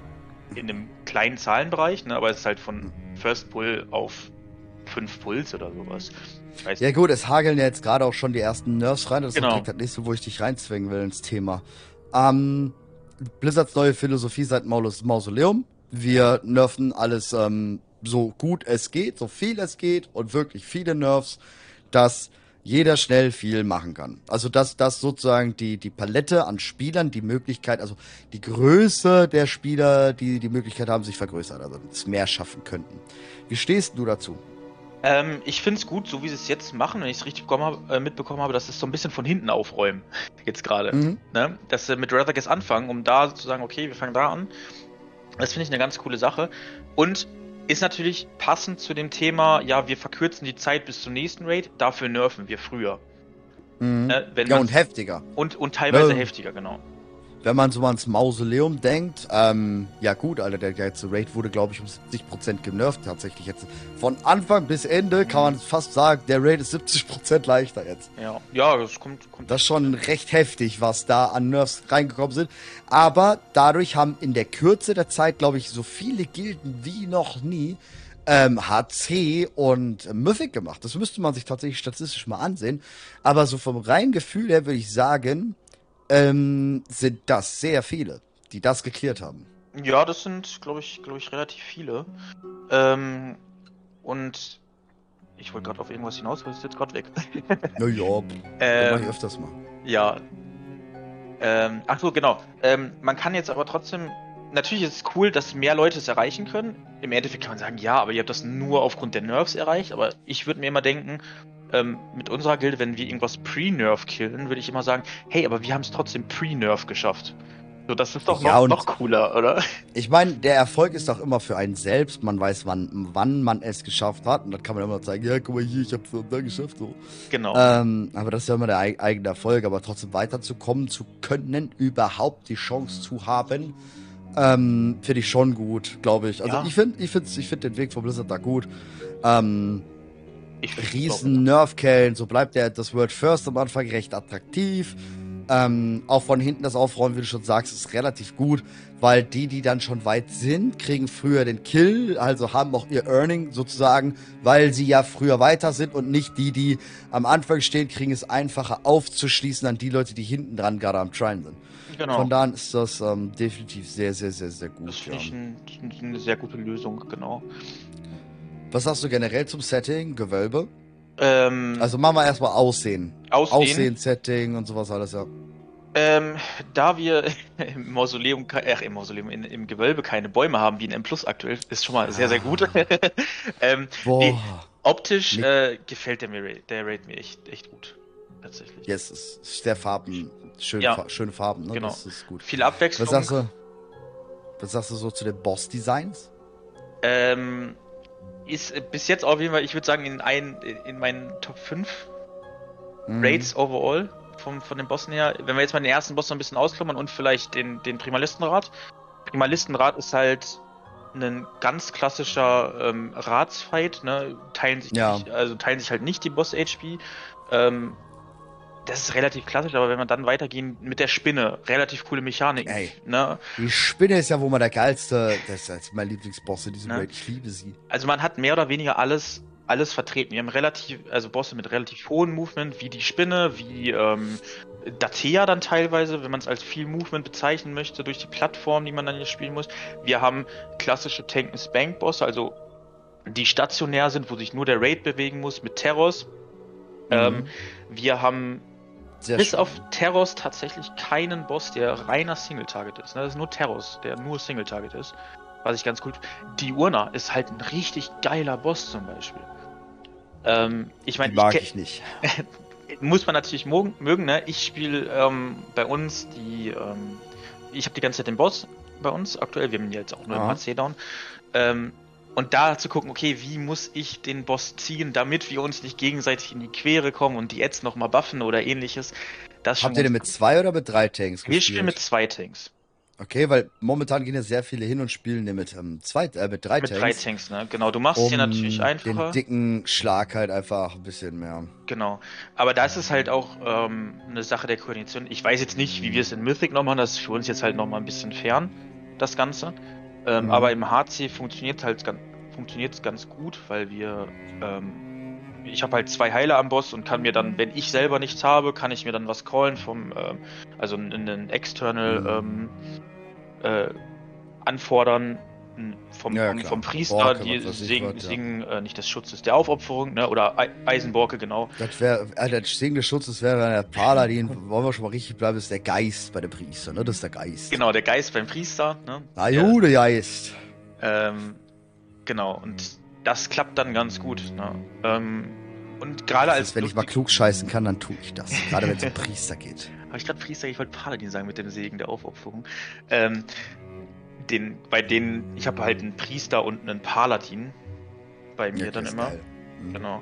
in einem kleinen Zahlenbereich, ne, aber es ist halt von First Pull auf fünf Pulls oder sowas. Ja gut, es hageln ja jetzt gerade auch schon die ersten Nerfs rein. Das ist Genau. direkt das nächste, wo ich dich reinzwingen will ins Thema. Ähm, Blizzards neue Philosophie seit Maulus Mausoleum. Wir nerven alles ähm, so gut es geht, so viel es geht und wirklich viele Nerfs, dass jeder schnell viel machen kann. Also dass das sozusagen die, die Palette an Spielern, die Möglichkeit, also die Größe der Spieler, die die Möglichkeit haben, sich vergrößert, also es mehr schaffen könnten. Wie stehst du dazu? Ähm, ich finde es gut, so wie sie es jetzt machen, wenn ich es richtig hab, äh, mitbekommen habe, dass sie es so ein bisschen von hinten aufräumen. Jetzt gerade. Mhm. Ne? Dass sie mit Rather Guess anfangen, um da zu sagen, okay, wir fangen da an. Das finde ich eine ganz coole Sache. Und ist natürlich passend zu dem Thema, ja, wir verkürzen die Zeit bis zum nächsten Raid, dafür nerven wir früher. Mhm. Ne? ja, und heftiger. Und, und teilweise ja. heftiger, genau wenn man so ans Mausoleum denkt, ähm, ja gut, Alter, der, letzte Raid wurde, glaube ich, um 70% genervt tatsächlich jetzt. Von Anfang bis Ende kann man fast sagen, der Raid ist 70% leichter jetzt. Ja, ja, das kommt, kommt. Das ist schon recht heftig, was da an Nerfs reingekommen sind. Aber dadurch haben in der Kürze der Zeit, glaube ich, so viele Gilden wie noch nie ähm, HC und Mythic gemacht. Das müsste man sich tatsächlich statistisch mal ansehen. Aber so vom reinen Gefühl her würde ich sagen, ähm, sind das sehr viele, die das geklärt haben. Ja, das sind, glaube ich, glaube ich, relativ viele. Ähm, und ich wollte gerade auf irgendwas hinaus, weil es jetzt gerade weg. naja, ähm, mache ich öfters mal. Ja. Ähm, ach so, genau. Ähm, man kann jetzt aber trotzdem. Natürlich ist es cool, dass mehr Leute es erreichen können. Im Endeffekt kann man sagen, ja, aber ihr habt das nur aufgrund der Nerves erreicht. Aber ich würde mir immer denken, ähm, mit unserer Gilde, wenn wir irgendwas Pre-Nerf killen, würde ich immer sagen, hey, aber wir haben es trotzdem Pre-Nerf geschafft. So, das ist doch ja, noch, noch, cooler, oder? Ich meine, der Erfolg ist doch immer für einen selbst. Man weiß, wann, wann man es geschafft hat. Und dann kann man immer zeigen, ja, guck mal hier, ich hab's da geschafft. So. Genau. Ähm, aber das ist ja immer der eigene Erfolg. Aber trotzdem weiterzukommen zu können, überhaupt die Chance zu haben, ähm, finde ich schon gut, glaube ich. Also ja. ich finde ich ich find den Weg von Blizzard da gut. Ähm, riesen Nerfkellen, so bleibt der, das World First am Anfang recht attraktiv. Ähm, auch von hinten das Aufräumen, wie du schon sagst, ist relativ gut, weil die, die dann schon weit sind, kriegen früher den Kill, also haben auch ihr Earning sozusagen, weil sie ja früher weiter sind und nicht die, die am Anfang stehen, kriegen es einfacher aufzuschließen an die Leute, die hinten dran gerade am Trine sind. Genau. Von daher ist das ähm, definitiv sehr, sehr, sehr, sehr gut. Das finde ich ein, eine sehr gute Lösung, genau. Was sagst du generell zum Setting, Gewölbe? Ähm, also machen wir erstmal Aussehen. Aussehen. Aussehen, Setting und sowas alles, ja. Ähm, da wir im Mausoleum, äh, im Mausoleum, in, im Gewölbe keine Bäume haben, wie in M Plus aktuell, ist schon mal sehr, sehr gut. ähm, Boah. Nee, optisch äh, gefällt der, mir, der Raid mir echt, echt gut. Tatsächlich. Yes, es ist der Farben, schön, ja. fa schöne Farben, ne? Genau. Das ist gut. Viel Abwechslung. Was sagst du, was sagst du so zu den Boss-Designs? Ähm, ist bis jetzt auf jeden Fall, ich würde sagen, in, ein, in meinen Top 5 mhm. Raids overall vom, von den Bossen her. Wenn wir jetzt mal den ersten Boss noch ein bisschen ausklammern und vielleicht den, den Primalistenrat. Primalistenrat ist halt ein ganz klassischer ähm, Ratsfight, ne? Teilen sich ja. nicht, also teilen sich halt nicht die Boss-HP. Ähm, das ist relativ klassisch, aber wenn wir dann weitergehen mit der Spinne, relativ coole Mechanik. Ey, ne? Die Spinne ist ja wohl mal der geilste, das ist mein Lieblingsboss in diesem ne? Raid, ich liebe sie. Also man hat mehr oder weniger alles, alles vertreten. Wir haben relativ, also Bosse mit relativ hohem Movement, wie die Spinne, wie ähm, Datea dann teilweise, wenn man es als viel Movement bezeichnen möchte, durch die Plattform, die man dann hier spielen muss. Wir haben klassische Tank Spank Bosse, also die stationär sind, wo sich nur der Raid bewegen muss, mit Terrors. Mhm. Ähm, wir haben sehr Bis schön. auf Terros tatsächlich keinen Boss, der reiner Single-Target ist. Ne? Das ist nur Terros, der nur Single-Target ist. Was ich ganz cool Die Urna ist halt ein richtig geiler Boss zum Beispiel. Ähm, ich meine, mag ich, ich nicht. muss man natürlich mögen, mögen ne? Ich spiele ähm, bei uns die, ähm, ich habe die ganze Zeit den Boss bei uns aktuell. Wir haben jetzt auch nur im HC down. Ähm, und da zu gucken, okay, wie muss ich den Boss ziehen, damit wir uns nicht gegenseitig in die Quere kommen und die Ads nochmal buffen oder ähnliches. Das Habt ihr denn mit zwei oder mit drei Tanks Wir gespielt? spielen mit zwei Tanks. Okay, weil momentan gehen ja sehr viele hin und spielen mit, ähm, zwei, äh, mit drei mit Tanks. Mit drei Tanks, ne? Genau, du machst um hier natürlich einfacher. den dicken Schlag halt einfach ein bisschen mehr. Genau. Aber da ist halt auch ähm, eine Sache der Koordination. Ich weiß jetzt nicht, wie wir es in Mythic noch machen, das ist für uns jetzt halt nochmal ein bisschen fern, das Ganze. Ähm, mhm. Aber im HC funktioniert halt funktioniert es ganz gut, weil wir ähm, ich habe halt zwei Heiler am Boss und kann mir dann, wenn ich selber nichts habe, kann ich mir dann was callen vom, ähm, also einen, einen external mhm. ähm, äh, anfordern vom, Ja, vom, Priester, Borke, die was singen, was, ja. singen äh, nicht des Schutzes der Aufopferung, ne? oder Ei- Eisenborke, genau. Das wäre, äh, das singende Schutz, das wäre dann der Paladin. Wollen wir schon mal richtig bleiben, ist der Geist bei dem Priester, ne? Das ist der Geist. Genau, der Geist beim Priester. Ne? Ah, Jude Geist. Ähm, genau, und das klappt dann ganz gut. Ne? Ähm, und gerade als ist, wenn ich mal klug scheißen kann, dann tue ich das. Gerade wenn es um Priester geht. Habe ich gerade Priester, ich wollte Paladin sagen mit dem Segen der Aufopferung. Ähm, den, bei denen, ich habe halt einen Priester und einen Paladin bei mir Ja, dann immer. geil. Mhm. Genau.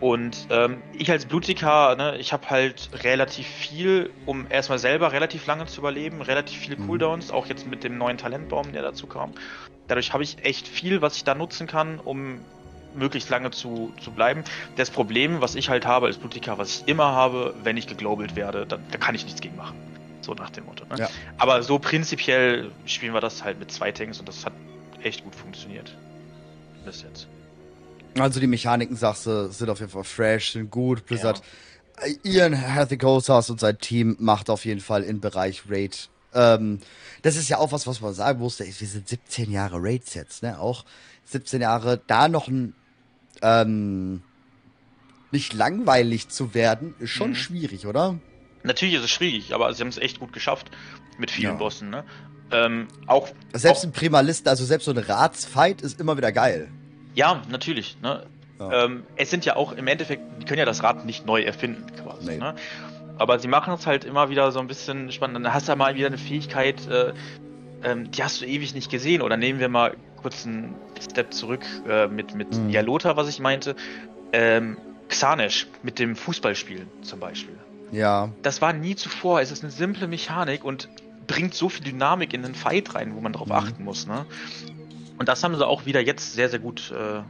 Und ähm, ich als Blutiker, ne, ich habe halt relativ viel, um erstmal selber relativ lange zu überleben, relativ viele Mhm. Cooldowns, auch jetzt mit dem neuen Talentbaum, der dazu kam. Dadurch habe ich echt viel, was ich da nutzen kann, um möglichst lange zu, zu bleiben. Das Problem, was ich halt habe als Blutiker, was ich immer habe, wenn ich geglobelt werde, dann, da kann ich nichts gegen machen. So nach dem Motto. Ne? Ja. Aber so prinzipiell spielen wir das halt mit zwei Tanks und das hat echt gut funktioniert. Bis jetzt. Also die Mechaniken, sagst du, sind auf jeden Fall fresh, sind gut. Blizzard, äh, Ian Hathikosas und sein Team macht auf jeden Fall im Bereich Raid. Ähm, das ist ja auch was, was man sagen musste. Wir sind 17 Jahre Raids jetzt, ne? Auch 17 Jahre, da noch ein ähm, nicht langweilig zu werden, ist schon Mhm. schwierig, oder? Natürlich ist es schwierig, aber sie haben es echt gut geschafft mit vielen Ja. Bossen. Ne? Ähm, auch Selbst auch, ein Primalisten, also selbst so ein Ratsfight ist immer wieder geil. ja, natürlich. Ne? Ja. Ähm, es sind ja auch im Endeffekt, die können ja das Rad nicht neu erfinden, quasi. Nee. Ne? Aber sie machen es halt immer wieder so ein bisschen spannend. Dann hast du ja mal wieder eine Fähigkeit, äh, ähm, die hast du ewig nicht gesehen. Oder nehmen wir mal kurz einen Step zurück äh, mit, mit Mhm. Yalota, was ich meinte. Ähm, Xanesh mit dem Fußballspielen zum Beispiel. Ja. das war nie zuvor. Es ist eine simple Mechanik und bringt so viel Dynamik in den Fight rein, wo man drauf Mhm. achten muss. Ne? Und das haben sie auch wieder jetzt sehr, sehr gut äh,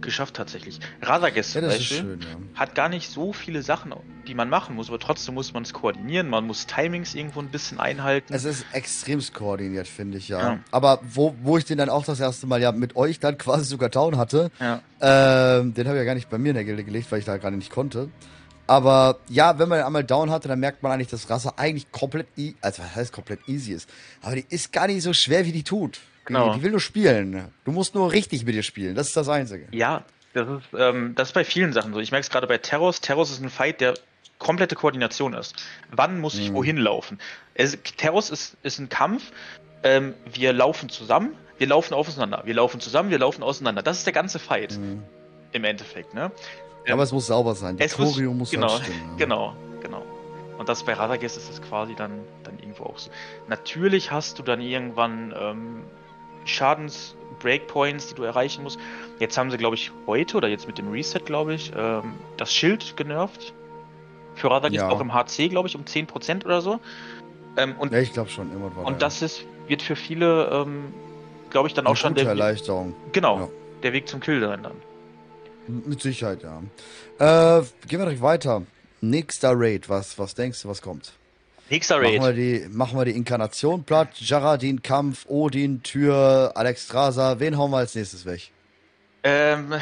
geschafft tatsächlich. Radagast Ja, zum Beispiel schön, ja. hat gar nicht so viele Sachen, die man machen muss, aber trotzdem muss man es koordinieren, man muss Timings irgendwo ein bisschen einhalten. Es ist extremst koordiniert, finde ich, ja. Ja. Aber wo, wo ich den dann auch das erste Mal ja mit euch dann quasi sogar down hatte, ähm, den habe ich ja gar nicht bei mir in der Gilde gelegt, weil ich da gerade nicht konnte. Aber ja, wenn man den einmal down hatte, dann merkt man eigentlich, dass Rasse eigentlich komplett, e also was heißt komplett easy ist. Aber die ist gar nicht so schwer, wie die tut. Genau. Die, die will nur spielen. Du musst nur richtig mit ihr spielen. Das ist das Einzige. Ja, das ist, ähm, das ist bei vielen Sachen so. Ich merke es gerade bei Terros. Terros ist ein Fight, der komplette Koordination ist. Wann muss ich Mhm. wohin laufen? Es, Terros ist, ist ein Kampf. Ähm, wir laufen zusammen, wir laufen auseinander. Wir laufen zusammen, wir laufen auseinander. Das ist der ganze Fight Mhm. im Endeffekt. Ne? Aber es muss sauber sein. Die Es muss- Choreo muss, genau, halt stimmen. ja. Genau, genau. Und das bei Radagast ist es quasi dann, dann irgendwo auch so. Natürlich hast du dann irgendwann ähm, Schadens-Breakpoints, die du erreichen musst. Jetzt haben sie, glaube ich, heute oder jetzt mit dem Reset, glaube ich, ähm, das Schild genervt. Für Radagast Ja. auch im HC, glaube ich, um 10% oder so. Ähm, und Ja, ich glaube schon, immer war und das ist, wird für viele, ähm, glaube ich, dann auch eine schon gute der, Erleichterung. genau, Ja. der Weg zum Kill sein dann. Mit Sicherheit, ja. Äh, gehen wir direkt weiter. Nächster Raid, was, was denkst du, was kommt? Nächster Machen wir, Raid. die, machen wir die Inkarnation platt, Jaradin, Kampf, Odin, Tür, Alexstrasza. Wen hauen wir als nächstes weg? Ähm,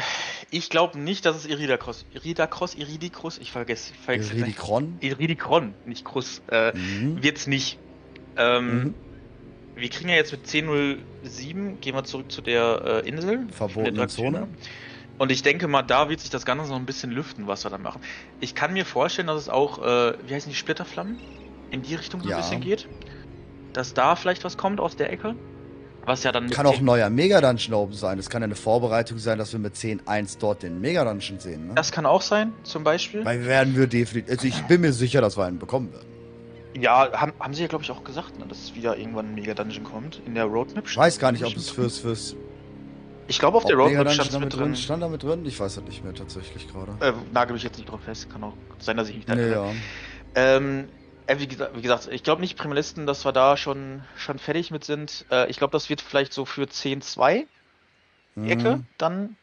ich glaube nicht, dass es Iridacross, Iridacross, Iridicross, ich vergesse, ich vergesse Ridikron? Iridikron, nicht Cross, äh, Mhm. wird's nicht. Ähm, Mhm. Wir kriegen ja jetzt mit 10.07, gehen wir zurück zu der äh, Insel. Verbotene Zone. Und ich denke mal, da wird sich das Ganze noch ein bisschen lüften, was wir da machen. Ich kann mir vorstellen, dass es auch, äh, wie heißen die Splitterflammen? In die Richtung so Ja. ein bisschen geht. Dass da vielleicht was kommt aus der Ecke. Was ja dann Kann auch ein 10 neuer Mega-Dungeon oben sein. Das kann ja eine Vorbereitung sein, dass wir mit 10.1 dort den Mega-Dungeon sehen. Ne? Das kann auch sein, zum Beispiel. Weil werden wir definitiv. Also ich bin mir sicher, dass wir einen bekommen werden. Ja, haben, haben sie ja, glaube ich, auch gesagt, ne, dass es wieder irgendwann ein Mega-Dungeon kommt. In der Roadmap. Ich weiß gar nicht, ob es fürs, fürs Ich glaube, auf der ob Roadmap Mega-Dungeon stand es mit drin. drin. Stand da mit drin? Ich weiß das nicht mehr tatsächlich gerade. Äh, nagel mich jetzt nicht drauf fest. Kann auch sein, dass ich mich da Nee, ja. Ähm, äh, wie, gesa- wie gesagt, ich glaube nicht Primalisten, dass wir da schon, schon fertig mit sind. Äh, ich glaube, das wird vielleicht so für 10-2 Ecke Mhm. dann.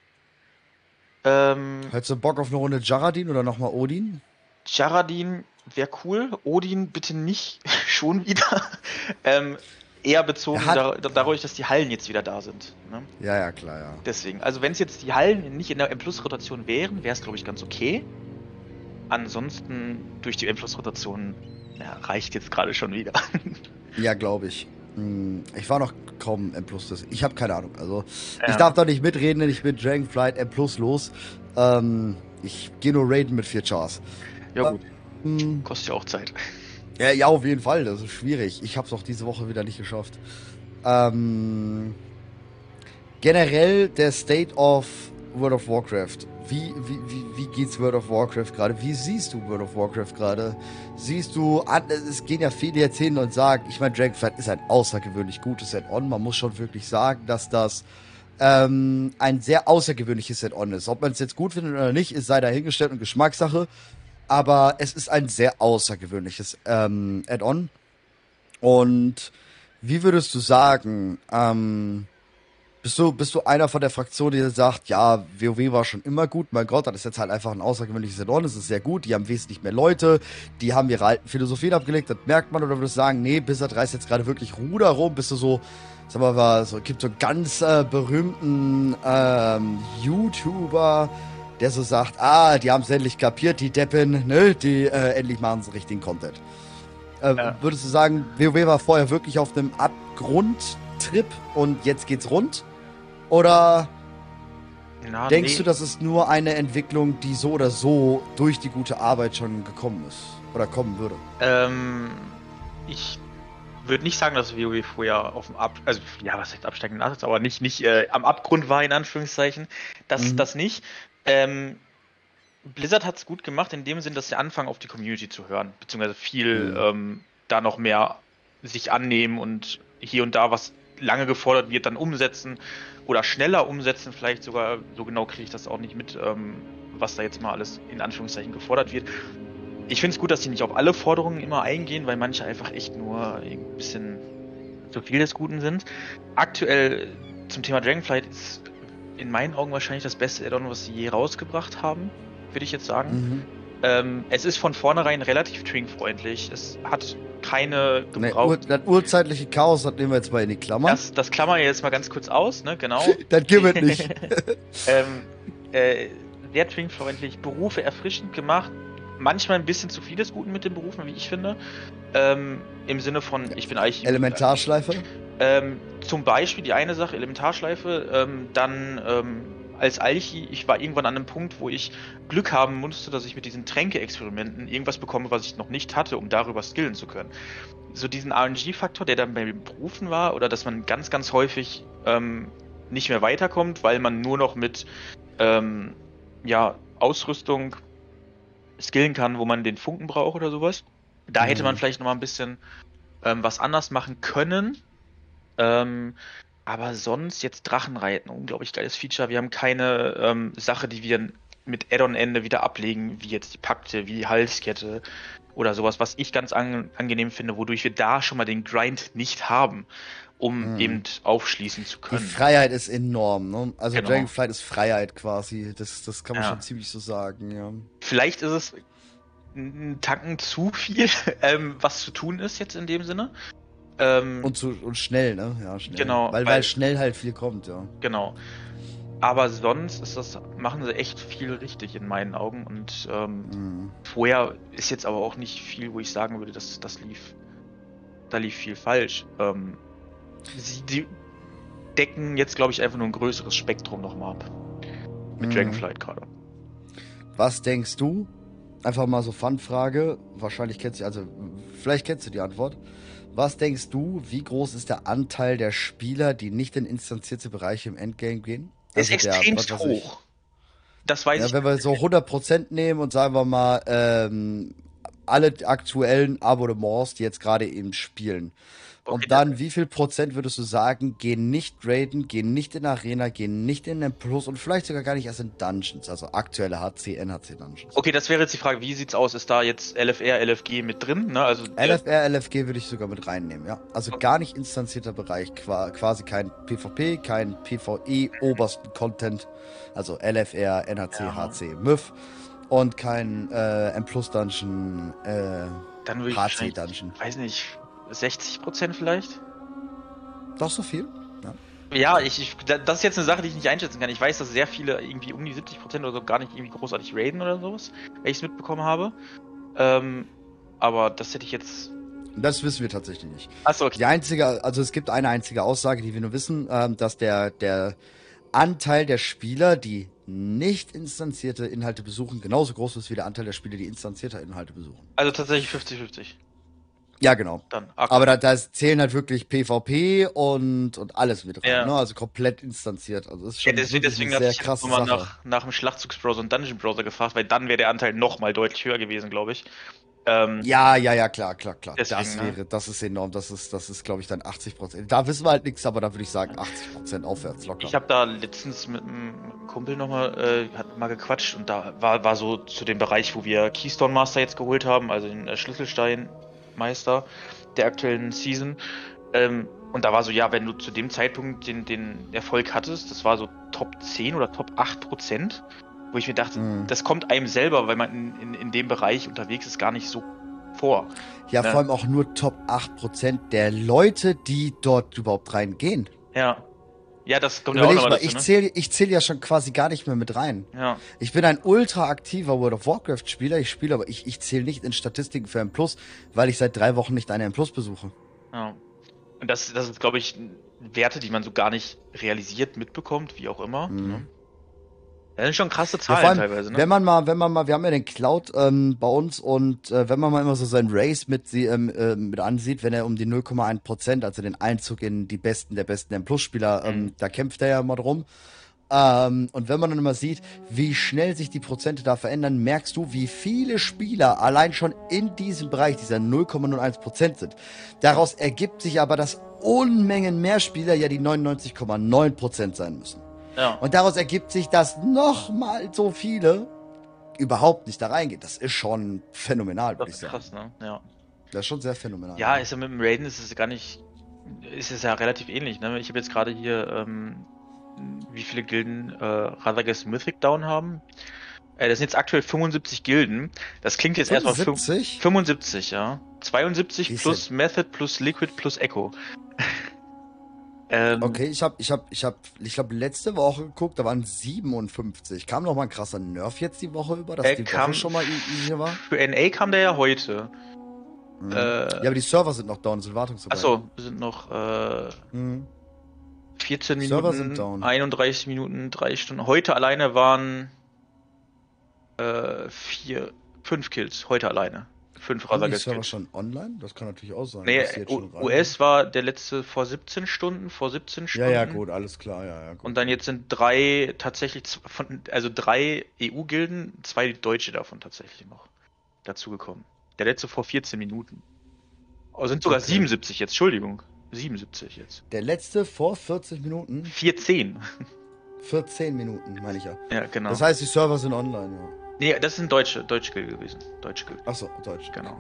Ähm, Hättest du Bock auf eine Runde Jaradin oder nochmal Odin? Jaradin wäre cool. Odin bitte nicht schon wieder. ähm, eher bezogen hat- dadurch, dass die Hallen jetzt wieder da sind. Ne? Ja, ja, klar, ja. Deswegen, also wenn es jetzt die Hallen nicht in der M-Plus-Rotation wären, wäre es glaube ich ganz okay. Ansonsten durch die M-Plus-Rotation ja, reicht jetzt gerade schon wieder. Ja, glaube ich. Hm, ich war noch kaum M Plus. Ich habe keine Ahnung. Also Ja. ich darf doch nicht mitreden, ich bin Dragonflight M Plus los. Ähm, ich gehe nur raiden mit vier Chars. Ja gut, Hm, kostet ja auch Zeit. Ja, ja, auf jeden Fall. Das ist schwierig. Ich habe es auch diese Woche wieder nicht geschafft. Ähm, generell der State of World of Warcraft. Wie, wie, wie, wie geht's World of Warcraft gerade? Wie siehst du World of Warcraft gerade? Siehst du, es gehen ja viele jetzt hin und sagen, ich meine, Dragonflight ist ein außergewöhnlich gutes Add-on. Man muss schon wirklich sagen, dass das ähm, ein sehr außergewöhnliches Add-on ist. Ob man es jetzt gut findet oder nicht, ist sei dahingestellt und Geschmackssache. Aber es ist ein sehr außergewöhnliches ähm, Add-on. Und wie würdest du sagen, ähm, bist du, bist du einer von der Fraktion, die sagt, ja, WoW war schon immer gut, mein Gott, das ist jetzt halt einfach ein außergewöhnliches Add-on, das ist sehr gut, die haben wesentlich mehr Leute, die haben ihre alten Philosophien abgelegt, das merkt man, oder würdest du sagen, nee, Blizzard reißt jetzt gerade wirklich Ruder rum, bist du so, sag mal, so, gibt so ganz äh, berühmten ähm, YouTuber, der so sagt, ah, die haben es endlich kapiert, die Deppen, ne, die äh, endlich machen sie richtigen Content. Äh, Ja. Würdest du sagen, WoW war vorher wirklich auf einem Abgrundtrip und jetzt geht's rund? Oder Na, denkst nee. du, das ist nur eine Entwicklung, die so oder so durch die gute Arbeit schon gekommen ist? Oder kommen würde? Ähm, ich würde nicht sagen, dass WoW vorher auf dem Ab... Also, ja, was heißt absteigenden aber nicht, nicht äh, am Abgrund war, in Anführungszeichen. Das, Mhm. das nicht. Ähm, Blizzard hat es gut gemacht, in dem Sinn, dass sie anfangen, auf die Community zu hören. Beziehungsweise viel Mhm. ähm, da noch mehr sich annehmen und hier und da, was lange gefordert wird, dann umsetzen oder schneller umsetzen, vielleicht sogar, so genau kriege ich das auch nicht mit, ähm, was da jetzt mal alles in Anführungszeichen gefordert wird. Ich finde es gut, dass sie nicht auf alle Forderungen immer eingehen, weil manche einfach echt nur ein bisschen zu viel des Guten sind. Aktuell zum Thema Dragonflight ist in meinen Augen wahrscheinlich das beste Addon, was sie je rausgebracht haben, würde ich jetzt sagen. Mhm. Ähm, es ist von vornherein relativ twink-freundlich. Es hat keine Ne, Ur gebraucht. das urzeitliche Chaos, das nehmen wir jetzt mal in die Klammer. Das, das klammern wir jetzt mal ganz kurz aus, ne? Genau. Das gibt es nicht. ähm, äh, sehr twink-freundlich, Berufe erfrischend gemacht. Manchmal ein bisschen zu viel des Guten mit den Berufen, wie ich finde. Ähm, Im Sinne von, ich bin eigentlich. Elementarschleife? Ähm, zum Beispiel die eine Sache, Elementarschleife, ähm, dann ähm, als Alchi, ich war irgendwann an einem Punkt, wo ich Glück haben musste, dass ich mit diesen Tränke-Experimenten irgendwas bekomme, was ich noch nicht hatte, um darüber skillen zu können. So diesen RNG-Faktor, der dann bei den Berufen war, oder dass man ganz, ganz häufig ähm, nicht mehr weiterkommt, weil man nur noch mit ähm, ja, Ausrüstung skillen kann, wo man den Funken braucht oder sowas. Da hätte Mhm. man vielleicht noch mal ein bisschen ähm, was anders machen können. Ähm, aber sonst jetzt Drachenreiten, unglaublich geiles Feature. Wir haben keine ähm, Sache, die wir mit Add-on-Ende wieder ablegen, wie jetzt die Pakte, wie die Halskette oder sowas, was ich ganz an angenehm finde, wodurch wir da schon mal den Grind nicht haben, um Mhm. eben aufschließen zu Die können. Freiheit ist enorm, ne? Also Genau. Dragonflight ist Freiheit quasi. Das, das kann man Ja. schon ziemlich so sagen, ja. Vielleicht ist es ein Tacken zu viel, ähm, was zu tun ist jetzt in dem Sinne. Ähm, Und, zu, und schnell, ne? Ja, schnell. Genau, Weil, weil, weil- schnell halt viel kommt, ja. Genau. Aber sonst ist das, machen sie echt viel richtig in meinen Augen. Und ähm, Mhm. vorher ist jetzt aber auch nicht viel, wo ich sagen würde, dass das lief. Da lief viel falsch. Ähm, sie die decken jetzt, glaube ich, einfach nur ein größeres Spektrum nochmal ab. Mit Mhm. Dragonflight gerade. Was denkst du? Einfach mal so Fun-Frage. Wahrscheinlich kennst du, also vielleicht kennst du die Antwort. Was denkst du, wie groß ist der Anteil der Spieler, die nicht in instanzierte Bereiche im Endgame gehen? Ist Also weiß ich, hoch. Das weiß Ja, ich. wenn wir so 100% nehmen und sagen wir mal, ähm, alle aktuellen Abonnements, die jetzt gerade eben spielen. Okay, und dann, wie viel Prozent würdest du sagen, gehen nicht raiden, gehen nicht in Arena, gehen nicht in den Plus und vielleicht sogar gar nicht erst in Dungeons, also aktuelle HC, NHC Dungeons? Okay, das wäre jetzt die Frage, wie sieht's aus? Ist da jetzt LFR, LFG mit drin? Ne? Also LFR, LFG würde ich sogar mit reinnehmen, ja. Also gar nicht instanzierter Bereich, qua- quasi kein PvP, kein PvE, obersten Content, also LFR, NHC, Ja. HC, MÜF und kein äh, M Plus Dungeon, äh, dann würde ich HC Dungeon. weiß nicht, 60 Prozent vielleicht? Doch so viel? Ja, ich, ich, da- das ist jetzt eine Sache, die ich nicht einschätzen kann. Ich weiß, dass sehr viele irgendwie um die 70% oder so gar nicht irgendwie großartig raiden oder sowas, wenn ich es mitbekommen habe. Ähm, aber das hätte ich jetzt. Das wissen wir tatsächlich nicht. Achso, okay. Die einzige, also es gibt eine einzige Aussage, die wir nur wissen, ähm, dass der, der Anteil der Spieler, die nicht instanzierte Inhalte besuchen, genauso groß ist wie der Anteil der Spieler, die instanzierte Inhalte besuchen. Also tatsächlich 50-50. Ja, genau. Dann. Aber da, da zählen halt wirklich PvP und, und alles mit rein, Ja. ne? Also komplett instanziert. Also das ist Ja, schon deswegen, wirklich deswegen hatte sehr ich krasse nochmal nach, nach dem Schlachtzugsbrowser und Dungeon Browser gefragt, weil dann wäre der Anteil nochmal deutlich höher gewesen, glaube ich. Ähm, Ja, ja, ja, klar, klar, klar. Deswegen, das ne? wäre, das ist enorm. Das ist, das ist, glaube ich, dann 80 Prozent. Da wissen wir halt nichts, aber da würde ich sagen 80 Prozent aufwärts locker. Ich habe da letztens mit einem Kumpel nochmal äh, hat mal gequatscht und da war, war so zu dem Bereich, wo wir Keystone Master jetzt geholt haben, also den äh, Schlüsselstein-Meister der aktuellen Season. Ähm, und da war so, ja, wenn du zu dem Zeitpunkt den, den Erfolg hattest, das war so Top 10 oder Top 8 Prozent, wo ich mir dachte, Mhm. das kommt einem selber, weil man in, in, in dem Bereich unterwegs ist, gar nicht so vor. ja, ne? vor allem auch nur Top 8 Prozent der Leute, die dort überhaupt reingehen. Ja. Ja, das kommt ja auch Überleg nochmal mal, dazu, ich ne? zähle ich zähl ja schon quasi gar nicht mehr mit rein. Ja. Ich bin ein ultra aktiver World of Warcraft Spieler. Ich spiele, aber ich, ich zähle nicht in Statistiken für M Plus, weil ich seit drei Wochen nicht eine M Plus besuche. Ja. Und das, das ist, glaube ich, Werte, die man so gar nicht realisiert mitbekommt, wie auch immer. Mhm. Das sind schon krasse Ja, Zahlen vor allem, teilweise, ne? Wenn man mal, wenn man mal, wir haben ja den Cloud ähm, bei uns und äh, wenn man mal immer so seinen Race mit, sie, ähm, äh, mit ansieht, wenn er um die 0,1 Prozent, also den Einzug in die Besten der besten M Plus Spieler, ähm, Mhm. da kämpft er ja immer drum. Ähm, und wenn man dann immer sieht, wie schnell sich die Prozente da verändern, merkst du, wie viele Spieler allein schon in diesem Bereich, dieser 0,01 Prozent sind. Daraus ergibt sich aber, dass Unmengen mehr Spieler ja die 99,9 Prozent sein müssen. Ja. Und daraus ergibt sich, dass nochmal so viele überhaupt nicht da reingehen. Das ist schon phänomenal, das würde ich ist sagen. krass, ne? Ja. Das ist schon sehr phänomenal. Ja, ist ja mit dem Raiden ist es gar nicht. Ist es ja relativ ähnlich, ne? Ich habe jetzt gerade hier, ähm, wie viele Gilden äh, Radagast Mythic Down haben. Äh, das sind jetzt aktuell 75 Gilden. Das klingt jetzt erstmal fün- 75? 75, ja. 72 Wie ist plus Method plus Liquid plus Echo. Ähm, Okay, ich habe, ich habe, ich habe, ich glaube letzte Woche geguckt, da waren 57. Kam noch mal ein krasser Nerv jetzt die Woche über, dass Er die kam Woche schon mal easy war. Für NA kam der ja heute. Mhm. Äh, ja, aber die Server sind noch down, sind Wartungsarbeiten. Achso, wir sind noch äh, Mhm. 14 Server Minuten, sind down. 31 Minuten, 3 Stunden. Heute alleine waren äh, vier, fünf Kills. Heute alleine. Fünf die Radagast Server schon online? Das kann natürlich auch sein. Nee, US war der letzte vor 17 Stunden, vor 17 Ja, Stunden. ja, gut, alles klar, ja, ja. Gut. Und dann jetzt sind drei tatsächlich, von, also drei EU-Gilden, zwei Deutsche davon tatsächlich noch dazugekommen. Der letzte vor 14 Minuten. Oh, sind sogar Okay. 77 jetzt, Entschuldigung. 77 jetzt. Der letzte vor 40 Minuten, 14. 14 Minuten, meine ich ja. Ja, genau. Das heißt, die Server sind online, ja. nee, das sind deutsche, deutsche Guild gewesen. Deutsche Guild. Achso, Deutsch. Genau.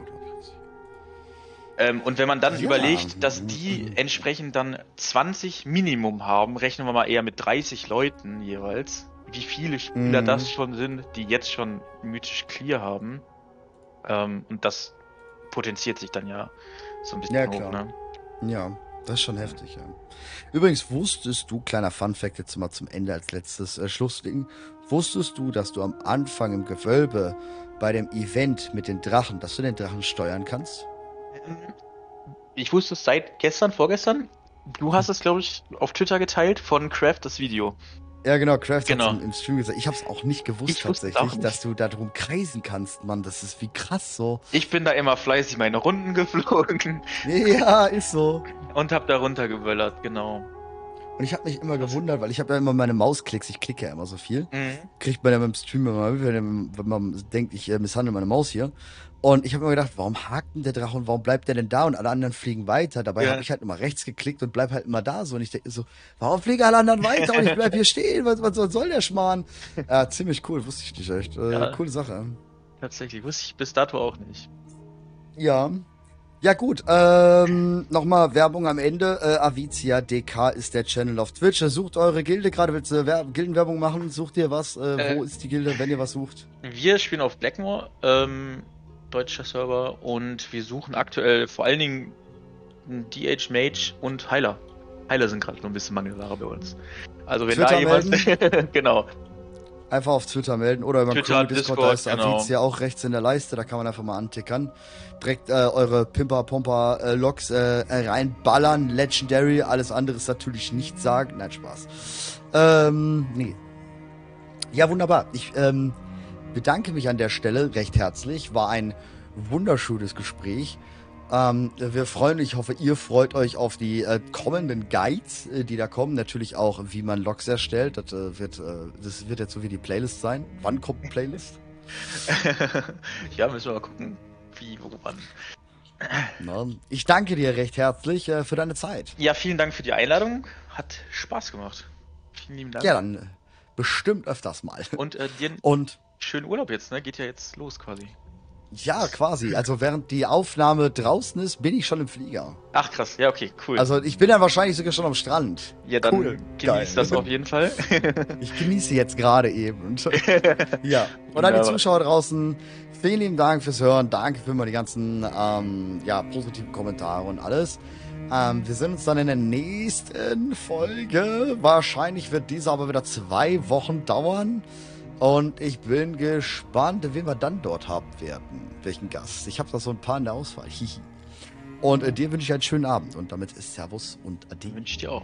Ähm, und wenn man dann Ja. überlegt, dass die entsprechend dann 20 Minimum haben, rechnen wir mal eher mit 30 Leuten jeweils, wie viele Spieler Mhm. das schon sind, die jetzt schon mythisch clear haben. Ähm, und das potenziert sich dann ja so ein bisschen Ja, hoch, klar. ne? Ja, das ist schon heftig, ja. Übrigens, wusstest du, kleiner Funfact jetzt mal zum Ende als letztes äh, Schlussding, wusstest du, dass du am Anfang im Gewölbe bei dem Event mit den Drachen, dass du den Drachen steuern kannst? Ähm, Ich wusste es seit gestern, vorgestern. Du hast es, glaube ich, auf Twitter geteilt von Craft das Video. Ja, genau, Craft Genau. hat's im, im Stream gesagt. Ich hab's auch nicht gewusst Ich tatsächlich, nicht. dass du da drum kreisen kannst, Mann. Das ist wie krass so. Ich bin da immer fleißig meine Runden geflogen Ja, ist so. und hab da runtergewöllert, genau. Und ich habe mich immer gewundert, weil ich habe ja immer meine Mausklicks, ich klicke ja immer so viel. Mhm. kriegt man ja beim Stream immer mit, wenn, wenn man denkt, ich äh, misshandle meine Maus hier. Und ich habe mir gedacht, warum hakt denn der Drache und warum bleibt der denn da und alle anderen fliegen weiter? Dabei Ja. habe ich halt immer rechts geklickt und bleib halt immer da so. Und ich denke so, warum fliegen alle anderen weiter und ich bleib hier stehen? Was, was soll der Schmarrn? Ja, ziemlich cool, wusste ich nicht echt. Äh, Ja. Coole Sache. Tatsächlich, wusste ich bis dato auch nicht. Ja. Ja gut, ähm, nochmal Werbung am Ende. Äh, Avizia DK ist der Channel auf Twitch. Sucht eure Gilde, gerade willst du Wer Gildenwerbung machen? Sucht ihr was? Äh, wo Äh. ist die Gilde, wenn ihr was sucht? Wir spielen auf Blackmore, ähm, deutscher Server, und wir suchen aktuell vor allen Dingen DH Mage und Heiler. Heiler sind gerade nur ein bisschen Mangelware bei uns. Also wenn da Twitter jemand. genau. Einfach auf Twitter melden oder über Twitter, Discord, Discord, da ist genau. Aviz ja auch rechts in der Leiste, da kann man einfach mal antickern. Direkt äh, eure Pimper, Pomper, äh, Loks äh, reinballern, Legendary, alles andere ist natürlich nicht sagen. Nein, Spaß. Ähm, nee. Ja, wunderbar. Ich ähm, bedanke mich an der Stelle recht herzlich. War ein wunderschönes Gespräch. Ähm, wir freuen uns, ich hoffe, ihr freut euch auf die äh, kommenden Guides, äh, die da kommen. Natürlich auch, wie man Logs erstellt. Das, äh, wird, äh, das wird jetzt so wie die Playlist sein. Wann kommt eine Playlist? ja, müssen wir mal gucken, wie, wo, wann. Na, ich danke dir recht herzlich äh, für deine Zeit. Ja, vielen Dank für die Einladung. Hat Spaß gemacht. Vielen lieben Dank. Ja, dann äh, bestimmt öfters mal. Und äh, dir einen Und schönen Urlaub jetzt, ne? Geht ja jetzt los quasi. Ja, quasi. Also während die Aufnahme draußen ist, bin ich schon im Flieger. Ach krass, ja, okay, cool. Also ich bin dann wahrscheinlich sogar schon am Strand. ja, dann cool, genießt geil. das auf jeden Fall. Ich genieße jetzt gerade eben. Ja. Und an die. Zuschauer draußen, vielen lieben Dank fürs Hören. Danke für immer die ganzen ähm, ja, positiven Kommentare und alles. Ähm, wir sehen uns dann in der nächsten Folge. Wahrscheinlich wird diese aber wieder zwei Wochen dauern. Und ich bin gespannt, wen wir dann dort haben werden. Welchen Gast. Ich habe da so ein paar in der Auswahl. Hihi. Und äh, dir wünsche ich einen schönen Abend. Und damit ist Servus und Ade. Wünsche ich dir auch.